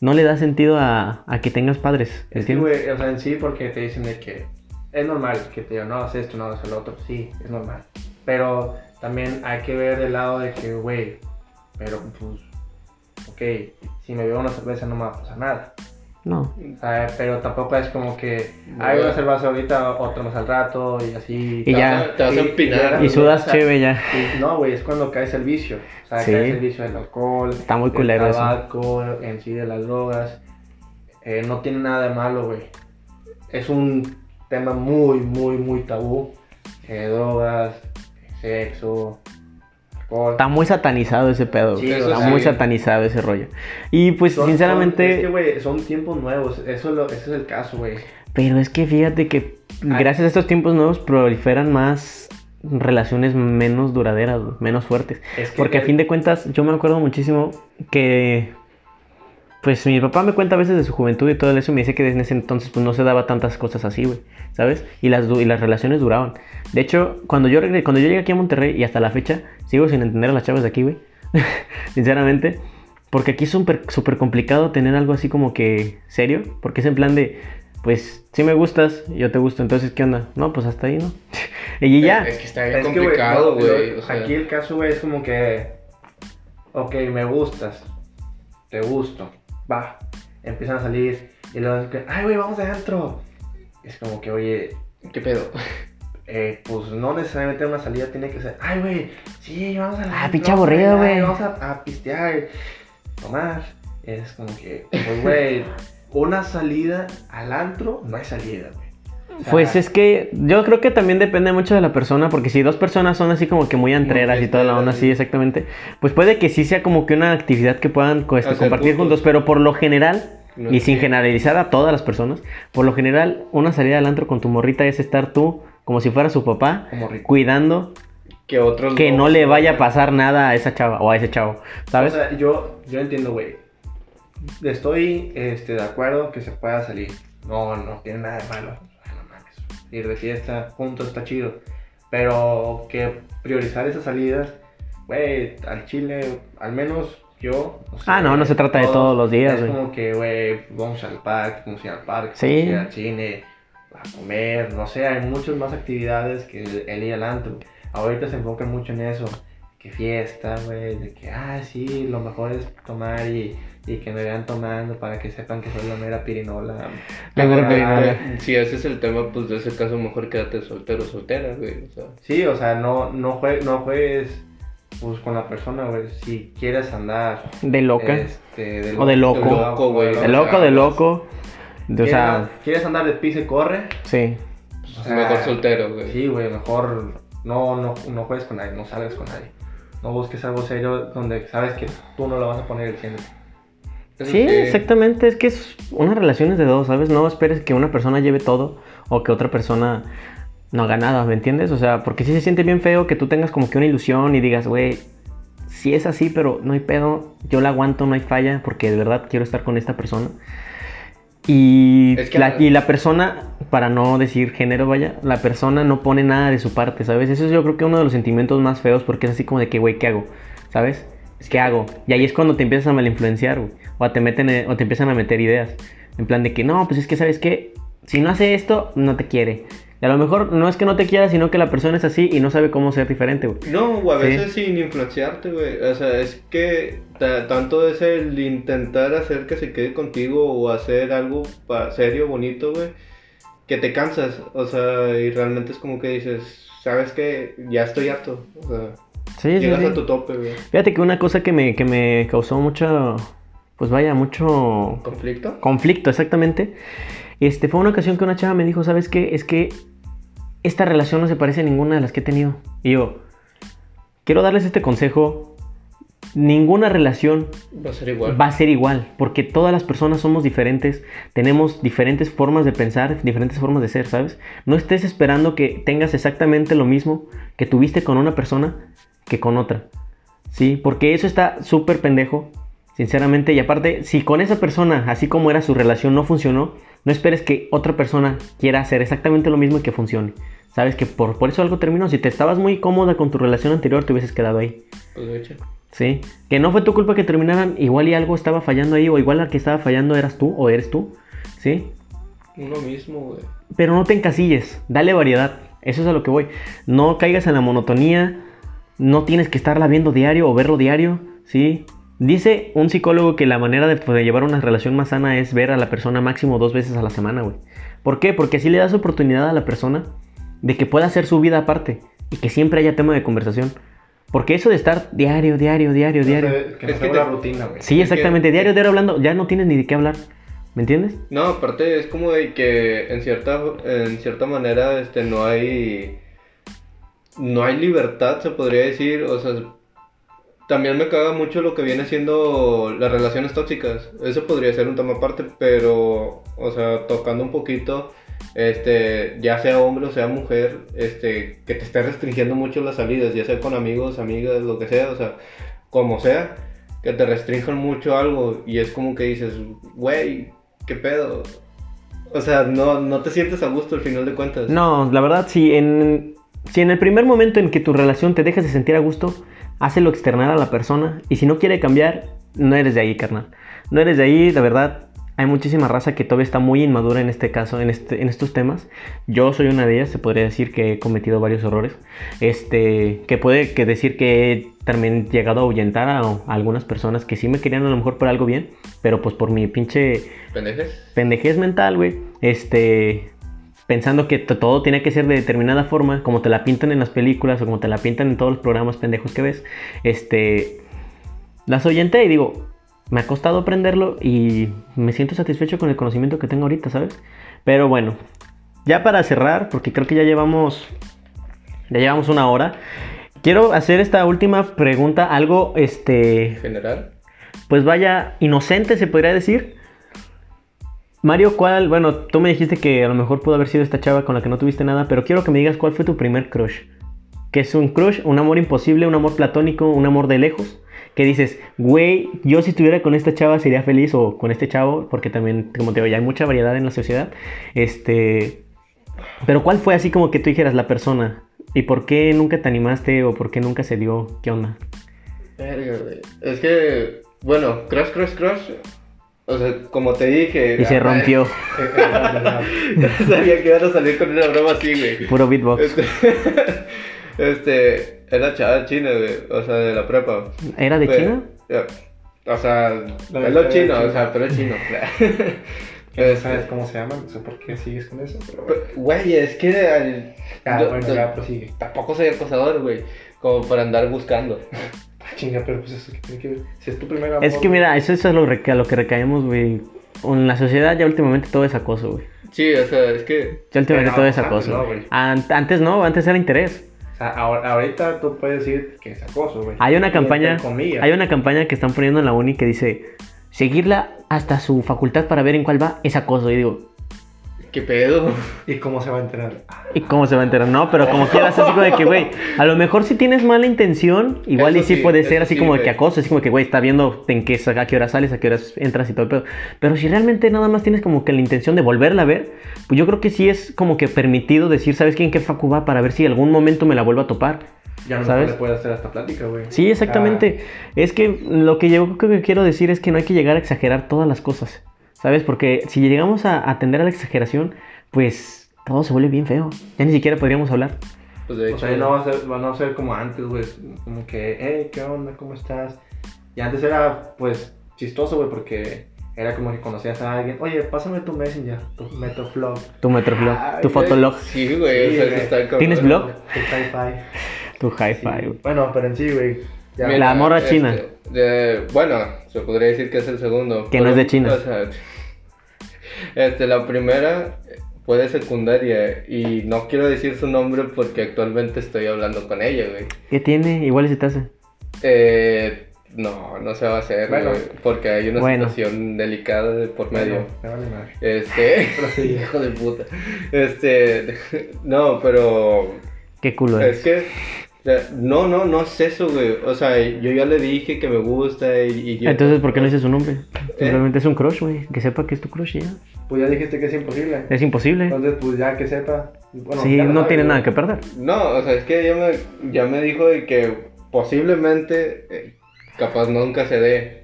no le da sentido a, a que tengas padres. Es güey, o sea, en sí, porque te dicen de que es normal que te digan, no, haz esto, no, haz el otro. Sí, es normal. Pero también hay que ver el lado de que, güey, pero pues, ok, si me veo una cerveza no me va a pasar nada. No. O sea, pero tampoco es como que hay una cerveza ahorita, otra más al rato y así. Y Te ya. vas a- Te vas a empinar. Y sudas o sea, chévere ya. y no, güey, es cuando caes el vicio. O sea, Sí. caes el vicio del alcohol. Está muy del culero eso. tabaco, en sí de las drogas. Eh, no tiene nada de malo, güey. Es un tema muy, muy, muy tabú. Eh, drogas, sexo. Está muy satanizado ese pedo. Sí, está sí. muy satanizado ese rollo. Y pues Son- sinceramente... son- es que, güey, son tiempos nuevos. Eso es lo- ese es el caso, güey. Pero es que fíjate que Ah. gracias a estos tiempos nuevos proliferan más relaciones menos duraderas, menos fuertes. Es que, Porque a fin de cuentas, yo me acuerdo muchísimo que. Pues mi papá me cuenta a veces de su juventud y todo eso y me dice que en ese entonces pues no se daba tantas cosas así, güey, ¿sabes? Y las, y las relaciones duraban. De hecho, cuando yo, regre- cuando yo llegué aquí a Monterrey y hasta la fecha, sigo sin entender a las chavas de aquí, güey, sinceramente. Porque aquí es súper súper complicado tener algo así como que serio, porque es en plan de, pues, si me gustas, yo te gusto, entonces, ¿qué onda? No, pues hasta ahí, ¿no? y ya. Es que está bien Es que, güey, complicado, no, güey. yo- o sea, Aquí el caso, güey, es como que. Ok, me gustas. Te gusto. Va. Empiezan a salir. Y luego ay, güey, vamos adentro. Es como que, oye, ¿Qué pedo? eh, pues no necesariamente una salida tiene que ser, ay, güey, sí, vamos a la. Ah, pinche aburrido, güey. Vamos a, a pistear, tomar. Es como que, pues, güey, una salida al antro no hay salida, güey. Pues es que yo creo que también depende mucho de la persona, porque si dos personas son así como que muy antreras y toda la onda así, sí. exactamente, pues puede que sí sea como que una actividad que puedan este, compartir juntos. juntos, pero por lo general, No y sin generalizar a todas las personas, por lo general una salida al antro con tu morrita es estar tú como si fuera su papá, cuidando Que otros que dos, no le vaya a pasar nada a esa chava o a ese chavo, ¿sabes? O sea, yo, yo entiendo, güey. Estoy este, de acuerdo que se pueda salir. No, no tiene nada de malo. Ir de fiesta juntos está chido. Pero que priorizar esas salidas, güey, al chile, al menos yo. o Ah, no, no se trata de todos los días, Es güey. como que, güey, vamos al parque, vamos a ir al parque, Sí. vamos a ir al cine, a comer, no sé, hay muchas más actividades que el, el ir al antro. Ahorita se enfocan mucho en eso, que fiesta, güey, de que, ah, sí, lo mejor es tomar y, y que me vean tomando para que sepan que soy la mera pirinola. La mera pirinola. Si ese es el tema, pues de ese caso mejor quédate soltero o soltera, güey. O sea, Sí, o sea, no, no, jue- no juegues pues, con la persona, güey. Si quieres andar De loca, este, O de loco. De loco, güey. de o loco, sea, de loco, de- o ¿Quieres, sea, ¿Quieres andar de pisa y corre? sí. O sea, mejor soltero, güey. Sí, güey, mejor no, no, no juegues con nadie, no salgas con nadie. No busques algo serio donde sabes que tú no lo vas a poner el cielo. Sí, exactamente, es que es una relación es de dos, ¿sabes? No esperes que una persona lleve todo o que otra persona no haga nada, ¿me entiendes? O sea, porque sí se siente bien feo que tú tengas como que una ilusión y digas, güey, sí es así, pero no hay pedo, yo la aguanto, no hay falla, porque de verdad quiero estar con esta persona. Y, Es que- la, y la persona, para no decir género, vaya, la persona no pone nada de su parte, ¿sabes? Eso es yo creo que uno de los sentimientos más feos porque es así como de que, güey, ¿qué hago? ¿Sabes? ¿Qué hago? Y ahí es cuando te empiezas a malinfluenciar, güey. O te, meten, eh, o te empiezan a meter ideas. En plan de que, no, pues es que, ¿sabes qué? Si no hace esto, no te quiere. Y a lo mejor no es que no te quiera, sino que la persona es así y no sabe cómo ser diferente, güey. No, o a Sí. veces sin influenciarte, güey. O sea, es que ta- tanto es el intentar hacer que se quede contigo o hacer algo serio, bonito, güey, que te cansas. O sea, y realmente es como que dices, ¿sabes qué? Ya estoy harto. O sea, Sí, sí, llegas sí. a tu tope, güey. Fíjate que una cosa que me, que me causó mucho, pues vaya, mucho ¿Conflicto? conflicto, exactamente. Este, fue una ocasión que una chava me dijo, ¿sabes qué? Es que esta relación no se parece a ninguna de las que he tenido. Y yo, quiero darles este consejo. Ninguna relación Va a ser igual. va a ser igual, porque todas las personas somos diferentes, tenemos diferentes formas de pensar, diferentes formas de ser, ¿sabes? No estés esperando que tengas exactamente lo mismo que tuviste con una persona que con otra, ¿sí? Porque eso está súper pendejo, sinceramente, y aparte, si con esa persona, así como era su relación, no funcionó, no esperes que otra persona quiera hacer exactamente lo mismo y que funcione. Sabes que por, por eso algo terminó. Si te estabas muy cómoda con tu relación anterior, te hubieses quedado ahí. Pues, de hecho. Sí, que no fue tu culpa que terminaran, igual y algo estaba fallando ahí, o igual al que estaba fallando eras tú o eres tú, ¿sí? Uno mismo, güey. Pero no te encasilles, dale variedad, eso es a lo que voy. No caigas en la monotonía, no tienes que estarla viendo diario o verlo diario, ¿sí? Dice un psicólogo que la manera de, pues, de llevar una relación más sana es ver a la persona máximo dos veces a la semana, güey. ¿Por qué? Porque así le das oportunidad a la persona de que pueda hacer su vida aparte y que siempre haya tema de conversación. Porque eso de estar diario, diario, diario, diario. Que no Es se que te- rutina, güey. Sí, Es que- exactamente. Diario, diario hablando, ya no tienes ni de qué hablar. ¿Me entiendes? No, aparte es como de que en cierta, en cierta manera este, no hay no hay libertad, se podría decir, o sea, también me caga mucho lo que viene siendo las relaciones tóxicas. Eso podría ser un tema aparte, pero, o sea, tocando un poquito, este, ya sea hombre o sea mujer, este, que te esté restringiendo mucho las salidas, ya sea con amigos, amigas, lo que sea, o sea, como sea, que te restrinjan mucho algo y es como que dices, güey, ¿qué pedo? O sea, no, no te sientes a gusto al final de cuentas. No, la verdad, si en, si en el primer momento en que tu relación te dejas de sentir a gusto, hácelo externar a la persona. Y si no quiere cambiar, no eres de ahí, carnal. No eres de ahí, la verdad. Hay muchísima raza que todavía está muy inmadura en este caso, en, este, en estos temas. Yo soy una de ellas, se podría decir que he cometido varios errores. Este, que puede que decir que he también llegado a ahuyentar a, a algunas personas que sí me querían a lo mejor por algo bien, pero pues por mi pinche ¿Pendejes? pendejez mental, güey. Este, pensando que todo tiene que ser de determinada forma, como te la pintan en las películas o como te la pintan en todos los programas pendejos que ves. Este, las oyenté y digo, me ha costado aprenderlo y me siento satisfecho con el conocimiento que tengo ahorita, ¿sabes? Pero bueno, ya para cerrar, porque creo que ya llevamos, ya llevamos una hora. Quiero hacer esta última pregunta, algo, este, ¿General? pues vaya, inocente se podría decir. Mario, ¿cuál? Bueno, tú me dijiste que a lo mejor pudo haber sido esta chava con la que no tuviste nada, pero quiero que me digas cuál fue tu primer crush. Que es un crush, un amor imposible, un amor platónico, un amor de lejos. Que dices, güey, yo si estuviera con esta chava sería feliz o con este chavo, porque también, como te digo, ya hay mucha variedad en la sociedad. Este. Pero ¿cuál fue así como que tú dijeras la persona? ¿Y por qué nunca te animaste o por qué nunca se dio? ¿Qué onda? Es que, bueno, crush, crush, crush. O sea, como te dije. Y se rompió. Verdad. Sabía que iban a salir con una broma así, güey. Puro beatbox. Este, este, era chava china, güey. O sea, de la prepa. ¿Era de China? O sea, La es lo chino, o sea, pero es chino. No Este, sabes cómo se llama, no sé por qué sigues con eso. Pero Güey, es que al- Ah, yo- bueno, yo- ya prosigue. tampoco soy acosador, güey. Como para andar buscando. Chinga, pero pues eso que tiene que ver. Si es tu primer amor. Es que mira, eso, eso es lo, reca- lo que recaemos, güey. En la sociedad ya últimamente todo es acoso, güey. Sí, o sea, es que. Ya últimamente todo es antes acoso. no, antes no, antes era interés. O sea, ahora- ahorita tú puedes decir que es acoso, güey. Hay una campaña, hay una campaña que están poniendo en la uni que dice seguirla hasta su facultad para ver en cuál va es acoso. Y digo, ¿Qué pedo? ¿Y cómo se va a enterar? ¿y cómo se va a enterar? No, pero como quieras, así como de que, güey, a lo mejor si tienes mala intención, igual Eso y sí, sí, puede ser así sí, como de que acoso, así como que, güey, está viendo en qué, a qué hora sales, a qué horas entras y todo el pedo. Pero si realmente nada más tienes como que la intención de volverla a ver, pues yo creo que sí es como que permitido decir, ¿sabes qué? ¿En qué facu va? Para ver si algún momento me la vuelvo a topar. Ya no ¿Sabes? le puedes hacer esta plática, güey. Sí, exactamente. Es que lo que yo creo que quiero decir es que no hay que llegar a exagerar todas las cosas. ¿Sabes? Porque si llegamos a atender a la exageración, pues todo se vuelve bien feo. Ya ni siquiera podríamos hablar. Pues de O hecho. sea, no va a ser, va a no ser como antes, güey. Como que, hey, ¿qué onda? ¿Cómo estás? Y antes era, pues, chistoso, güey, porque era como que conocías a alguien. Oye, pásame tu Messenger, tu Metroflog, Tu Metroflog, tu Fotolog, Sí, güey, Sí, o sea, güey. está cabrón. ¿Tienes blog? tu Hi-Fi. tu hi-fi. Sí. güey. Bueno, pero en sí, güey. ya- Mira, La morra este, china. de- bueno, se podría decir que es el segundo. Que no es de China. o sea, este, la primera fue de secundaria y no quiero decir su nombre porque actualmente estoy hablando con ella, güey. ¿Qué tiene? Igual se te hace. Eh, no, no se va a hacer, Bueno. güey, porque hay una Bueno. situación delicada de por medio. Bueno, me vale madre. Este, hijo de puta. Este, no, pero Qué culo es es. que no, no, no es eso, güey. O sea, yo ya le dije que me gusta y, y yo- Entonces, ¿por qué no dices su nombre? Simplemente es un crush, güey. Que sepa que es tu crush ya. Pues ya dijiste que es imposible. Es imposible. Entonces, pues ya que sepa. Bueno, sí, no sabe, tiene güey. nada que perder. No, o sea, es que ya me, ya me dijo de que posiblemente, eh, capaz nunca se dé.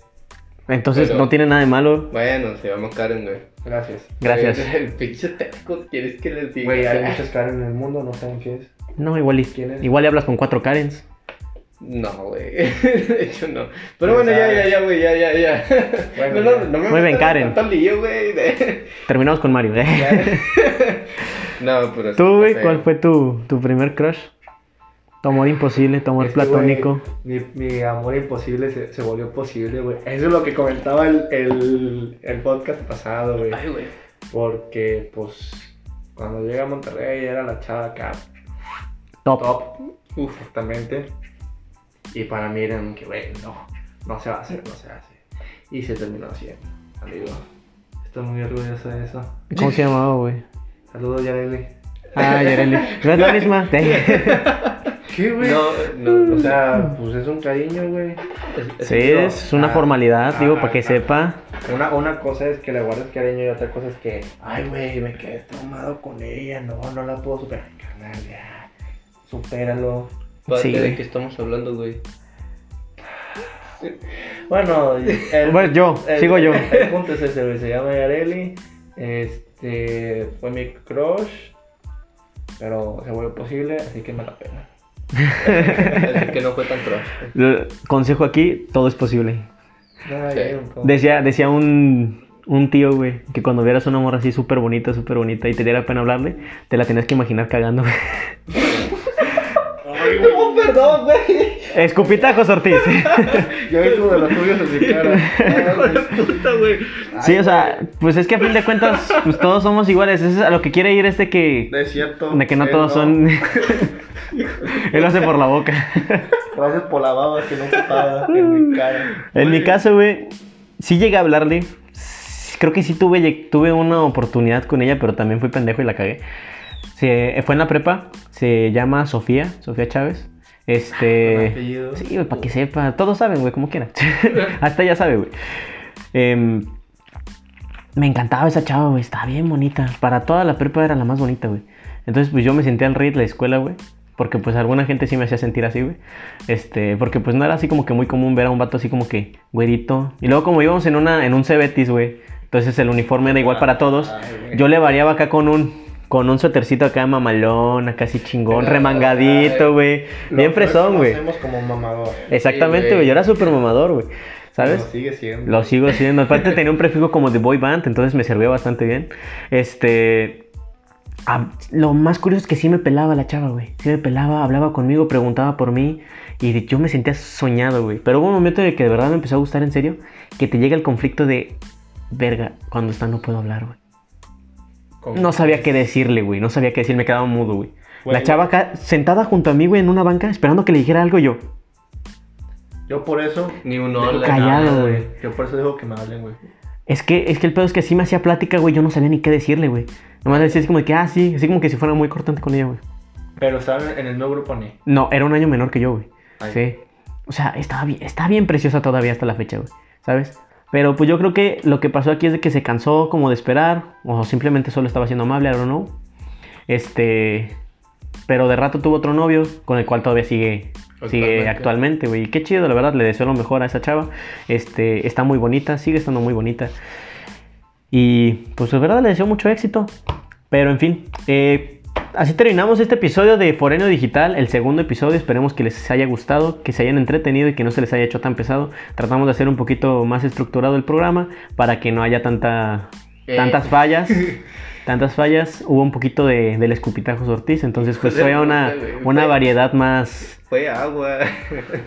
Entonces, Pero- no tiene nada de malo. Bueno, se llama Karen, güey. Gracias. Gracias. Eh, El pinche teco, ¿quieres que les diga? Güey, hay muchas caras en el mundo, no saben quién es. No, igual, y- ¿Quién es? igual le hablas con cuatro Karens. No, güey. De hecho, no. Pero bueno, ¿Quién ya, ya, ya, güey, ya, ya, ya. Bueno, no, no, ya. no me Muy bien, Karen. güey. de- Terminamos con Mario. ¿eh? No, pero sí ¿Tú, güey, cuál fue tu, tu primer crush? Tu amor imposible, tu amor platónico. mi, mi amor imposible se, se volvió posible, güey. Eso es lo que comentaba el, el, el podcast pasado, güey. Ay, güey. Porque, pues, cuando llegué a Monterrey era la chava acá, Top. top, exactamente. Y para mí era que, güey, no, no se va a hacer, no se hace. Y se terminó haciendo, amigo. Estoy muy orgulloso de eso. ¿Cómo se llamaba, güey? Saludos, Yareli. Ah, Yareli. ¿No es la misma? ¿Qué, güey? No, no, O sea, pues es un cariño, güey. Sí, es una Ah, formalidad, digo, ah, para que ah. sepa. Una, una cosa es que le guardes cariño y otra cosa es que, ay, güey, me quedé traumado con ella, no, no la puedo superar. Carnal, ya, supéralo. Sí, ¿De güey. qué estamos hablando, güey? Bueno, el, Bueno, yo, el- sigo yo. El punto es ese, güey, se llama Yareli, este, fue mi crush, pero se volvió posible, así que me la pena. Así que no fue tan crush. Eh, Consejo aquí, todo es posible. Ay, Sí. ay, un poco. Decía, decía un, un tío, güey, que cuando vieras una morra así súper bonita, súper bonita y te diera pena hablarle, te la tenías que imaginar cagando. Oh, perdón, güey. Escupitajos, Ortiz. Yo hice uno de los tuyos en mi cara. Puta, güey. Sí, o sea, pues es que a fin de cuentas, pues todos somos iguales. Eso es a lo que quiere ir este que... Es cierto. De que no todos son... Él lo hace por la boca. Gracias por la baba que no tapaba en mi cara. En mi caso, güey, sí llegué a hablarle. Creo que sí tuve, tuve una oportunidad con ella, pero también fui pendejo y la cagué. Se, fue en la prepa, se llama Sofía, Sofía Chávez. Este... Sí, güey, para que sepa. Todos saben, güey, como quieran. Hasta ella sabe, güey. Em, me encantaba esa chava, güey. Estaba bien bonita. Para toda la prepa era la más bonita, güey. Entonces, pues yo me sentía al rey de la escuela, güey. Porque pues alguna gente sí me hacía sentir así, güey. Este, porque pues no era así como que muy común ver a un vato así como que güerito. Y luego como íbamos en una en un Cebetis, güey. Entonces el uniforme era igual para todos. Güey. Yo le variaba acá con un con un suétercito acá mamalón, acá así chingón, remangadito, güey. Bien fresón, güey. conocemos como mamador. Exactamente, güey. Yo era súper mamador, güey. ¿Sabes? Lo sigue siendo. Lo sigo siendo. Aparte tenía un prefijo como de boy band, entonces me servía bastante bien. Este... lo más curioso es que sí me pelaba la chava, güey. Sí me pelaba, hablaba conmigo, preguntaba por mí. Y yo me sentía soñado, güey. Pero hubo un momento de que de verdad me empezó a gustar en serio. Que te llega el conflicto de... Verga, cuando está no puedo hablar, güey. No sabía qué decirle, güey. No sabía qué decir, me quedaba mudo, güey. La chava acá, sentada junto a mí, güey, en una banca, esperando que le dijera algo yo. Yo por eso. Ni un hola. Callado, güey. Yo por eso dejo que me hablen, güey. Es que, es que el pedo es que así me hacía plática, güey. Yo no sabía ni qué decirle, güey. Nomás decía así como de que, ah, sí. Así como que si fuera muy cortante con ella, güey. Pero estaban en el nuevo grupo ni. No, era un año menor que yo, güey. Sí. O sea, estaba bien, está bien preciosa todavía hasta la fecha, güey. ¿Sabes? Pero pues yo creo que lo que pasó aquí es de que se cansó como de esperar. O simplemente solo estaba siendo amable, I don't know. Este. Pero de rato tuvo otro novio con el cual todavía sigue. Sigue Actualmente. güey. Qué chido, la verdad. Le deseo lo mejor a esa chava. Este, está muy bonita, sigue estando muy bonita. Y pues de verdad le deseo mucho éxito. Pero en fin, eh, así terminamos este episodio de Foreno Digital, el segundo episodio. Esperemos que les haya gustado, que se hayan entretenido y que no se les haya hecho tan pesado. Tratamos de hacer un poquito más estructurado el programa para que no haya tanta, Eh. tantas fallas. Tantas fallas, hubo un poquito de, del escupitajos Ortiz, entonces pues fue una, una variedad más, Fue agua.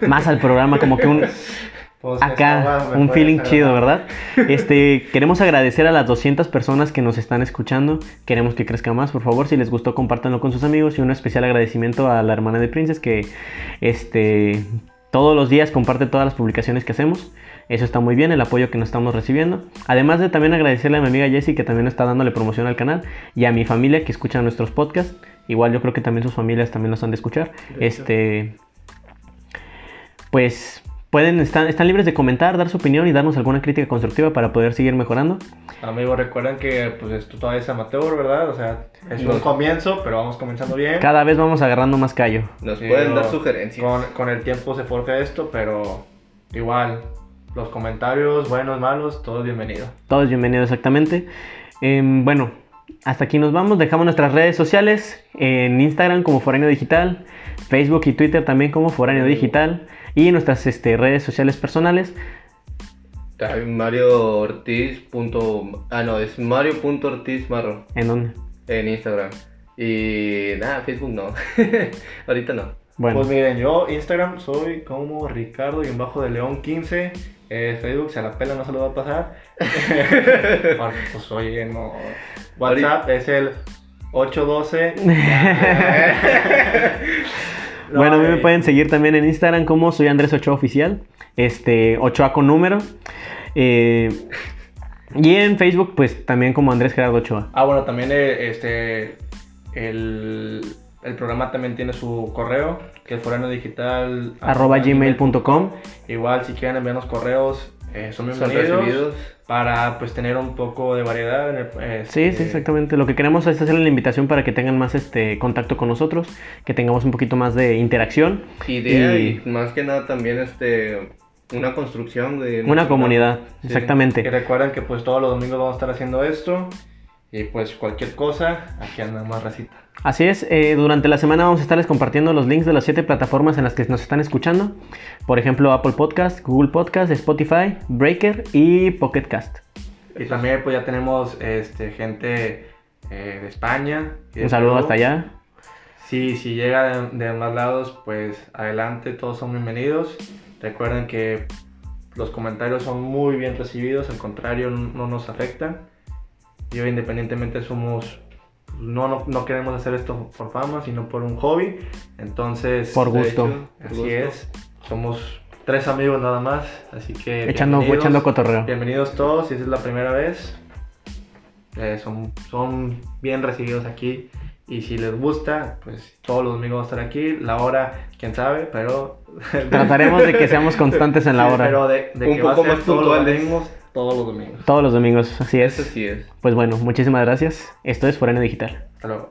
más al programa, como que un, Pues, acá un feeling chido. ¿verdad? Este, queremos agradecer a las 200 personas que nos están escuchando. Queremos que crezca más, por favor, si les gustó compártanlo con sus amigos y un especial agradecimiento a la hermana de Princess que este todos los días comparte todas las publicaciones que hacemos. Eso está muy bien, el apoyo que nos estamos recibiendo. Además de también agradecerle a mi amiga Jessie que también está dándole promoción al canal y a mi familia que escucha nuestros podcasts. Igual yo creo que también sus familias también nos han de escuchar. De. Este pues pueden estar están libres de comentar, dar su opinión y darnos alguna crítica constructiva para poder seguir mejorando. Amigos, recuerden que pues esto todavía es amateur, ¿verdad? O sea, es un comienzo, pero vamos comenzando bien. Cada vez vamos agarrando más callo. Nos Sí, pueden dar sugerencias. Con, con el tiempo se forja esto, pero igual, los comentarios, buenos, malos, todo es bienvenido. Todos bienvenidos exactamente. Em, bueno, hasta aquí nos vamos. Dejamos nuestras redes sociales en Instagram como Foráneo Digital, Facebook y Twitter también como Foráneo Digital y nuestras este, redes sociales personales. Mario Ortiz. punto- Ah, no, es Mario.ortiz Marro En donde, en Instagram. Y nada, Facebook no. Ahorita no. bueno, Pues miren, yo Instagram soy como Ricardo y en bajo de León 15. eh, Facebook se la pela, no se lo va a pasar. Pues oye, no. WhatsApp es el 812. No, bueno, a mí me eh. pueden seguir también en Instagram como soy Andrés Ochoa Oficial. Este, Ochoa con número. Eh, y en Facebook, pues también como Andrés Gerardo Ochoa. Ah, bueno, también eh, este el, el programa también tiene su correo, que es forano digital Arroba gmail.com. Igual si quieren enviarnos correos, eh, son Son bienvenidos recibidos. para pues tener un poco de variedad. en el- Sí, este, sí, exactamente. Lo que queremos es hacerle la invitación para que tengan más este contacto con nosotros, que tengamos un poquito más de interacción. Idea Y- y, más que nada también este una construcción de Una comunidad, Sí, exactamente. Y recuerden que pues todos los domingos vamos a estar haciendo esto. Y pues cualquier cosa, aquí anda más racita. Así es, eh, durante la semana vamos a estarles compartiendo los links de las siete plataformas en las que nos están escuchando. Por ejemplo, Apple Podcast, Google Podcast, Spotify, Breaker y Pocket Cast. Y también pues ya tenemos este, gente eh, de España. de Un saludo hasta allá. Sí, si llega de, de más lados, pues adelante, todos son bienvenidos. Recuerden que los comentarios son muy bien recibidos, al contrario, no nos afectan. Yo independientemente somos, no, no, no queremos hacer esto por fama, sino por un hobby. Entonces, Por gusto. hecho, por así gusto. es. Somos tres amigos nada más, así que... Echando, echando cotorreo. Bienvenidos todos, si esa es la primera vez. eh, son, son bien recibidos aquí. Y si les gusta, pues todos los domingos vamos a estar aquí. La hora, quién sabe, pero. Trataremos de que seamos constantes en la Sí, hora. Pero de, de Un que va a poco ser más todos los puntuales. domingos, todos los domingos. Todos los domingos, así Eso es. sí es. Pues bueno, muchísimas gracias. Esto es Foreno Digital. Hasta luego.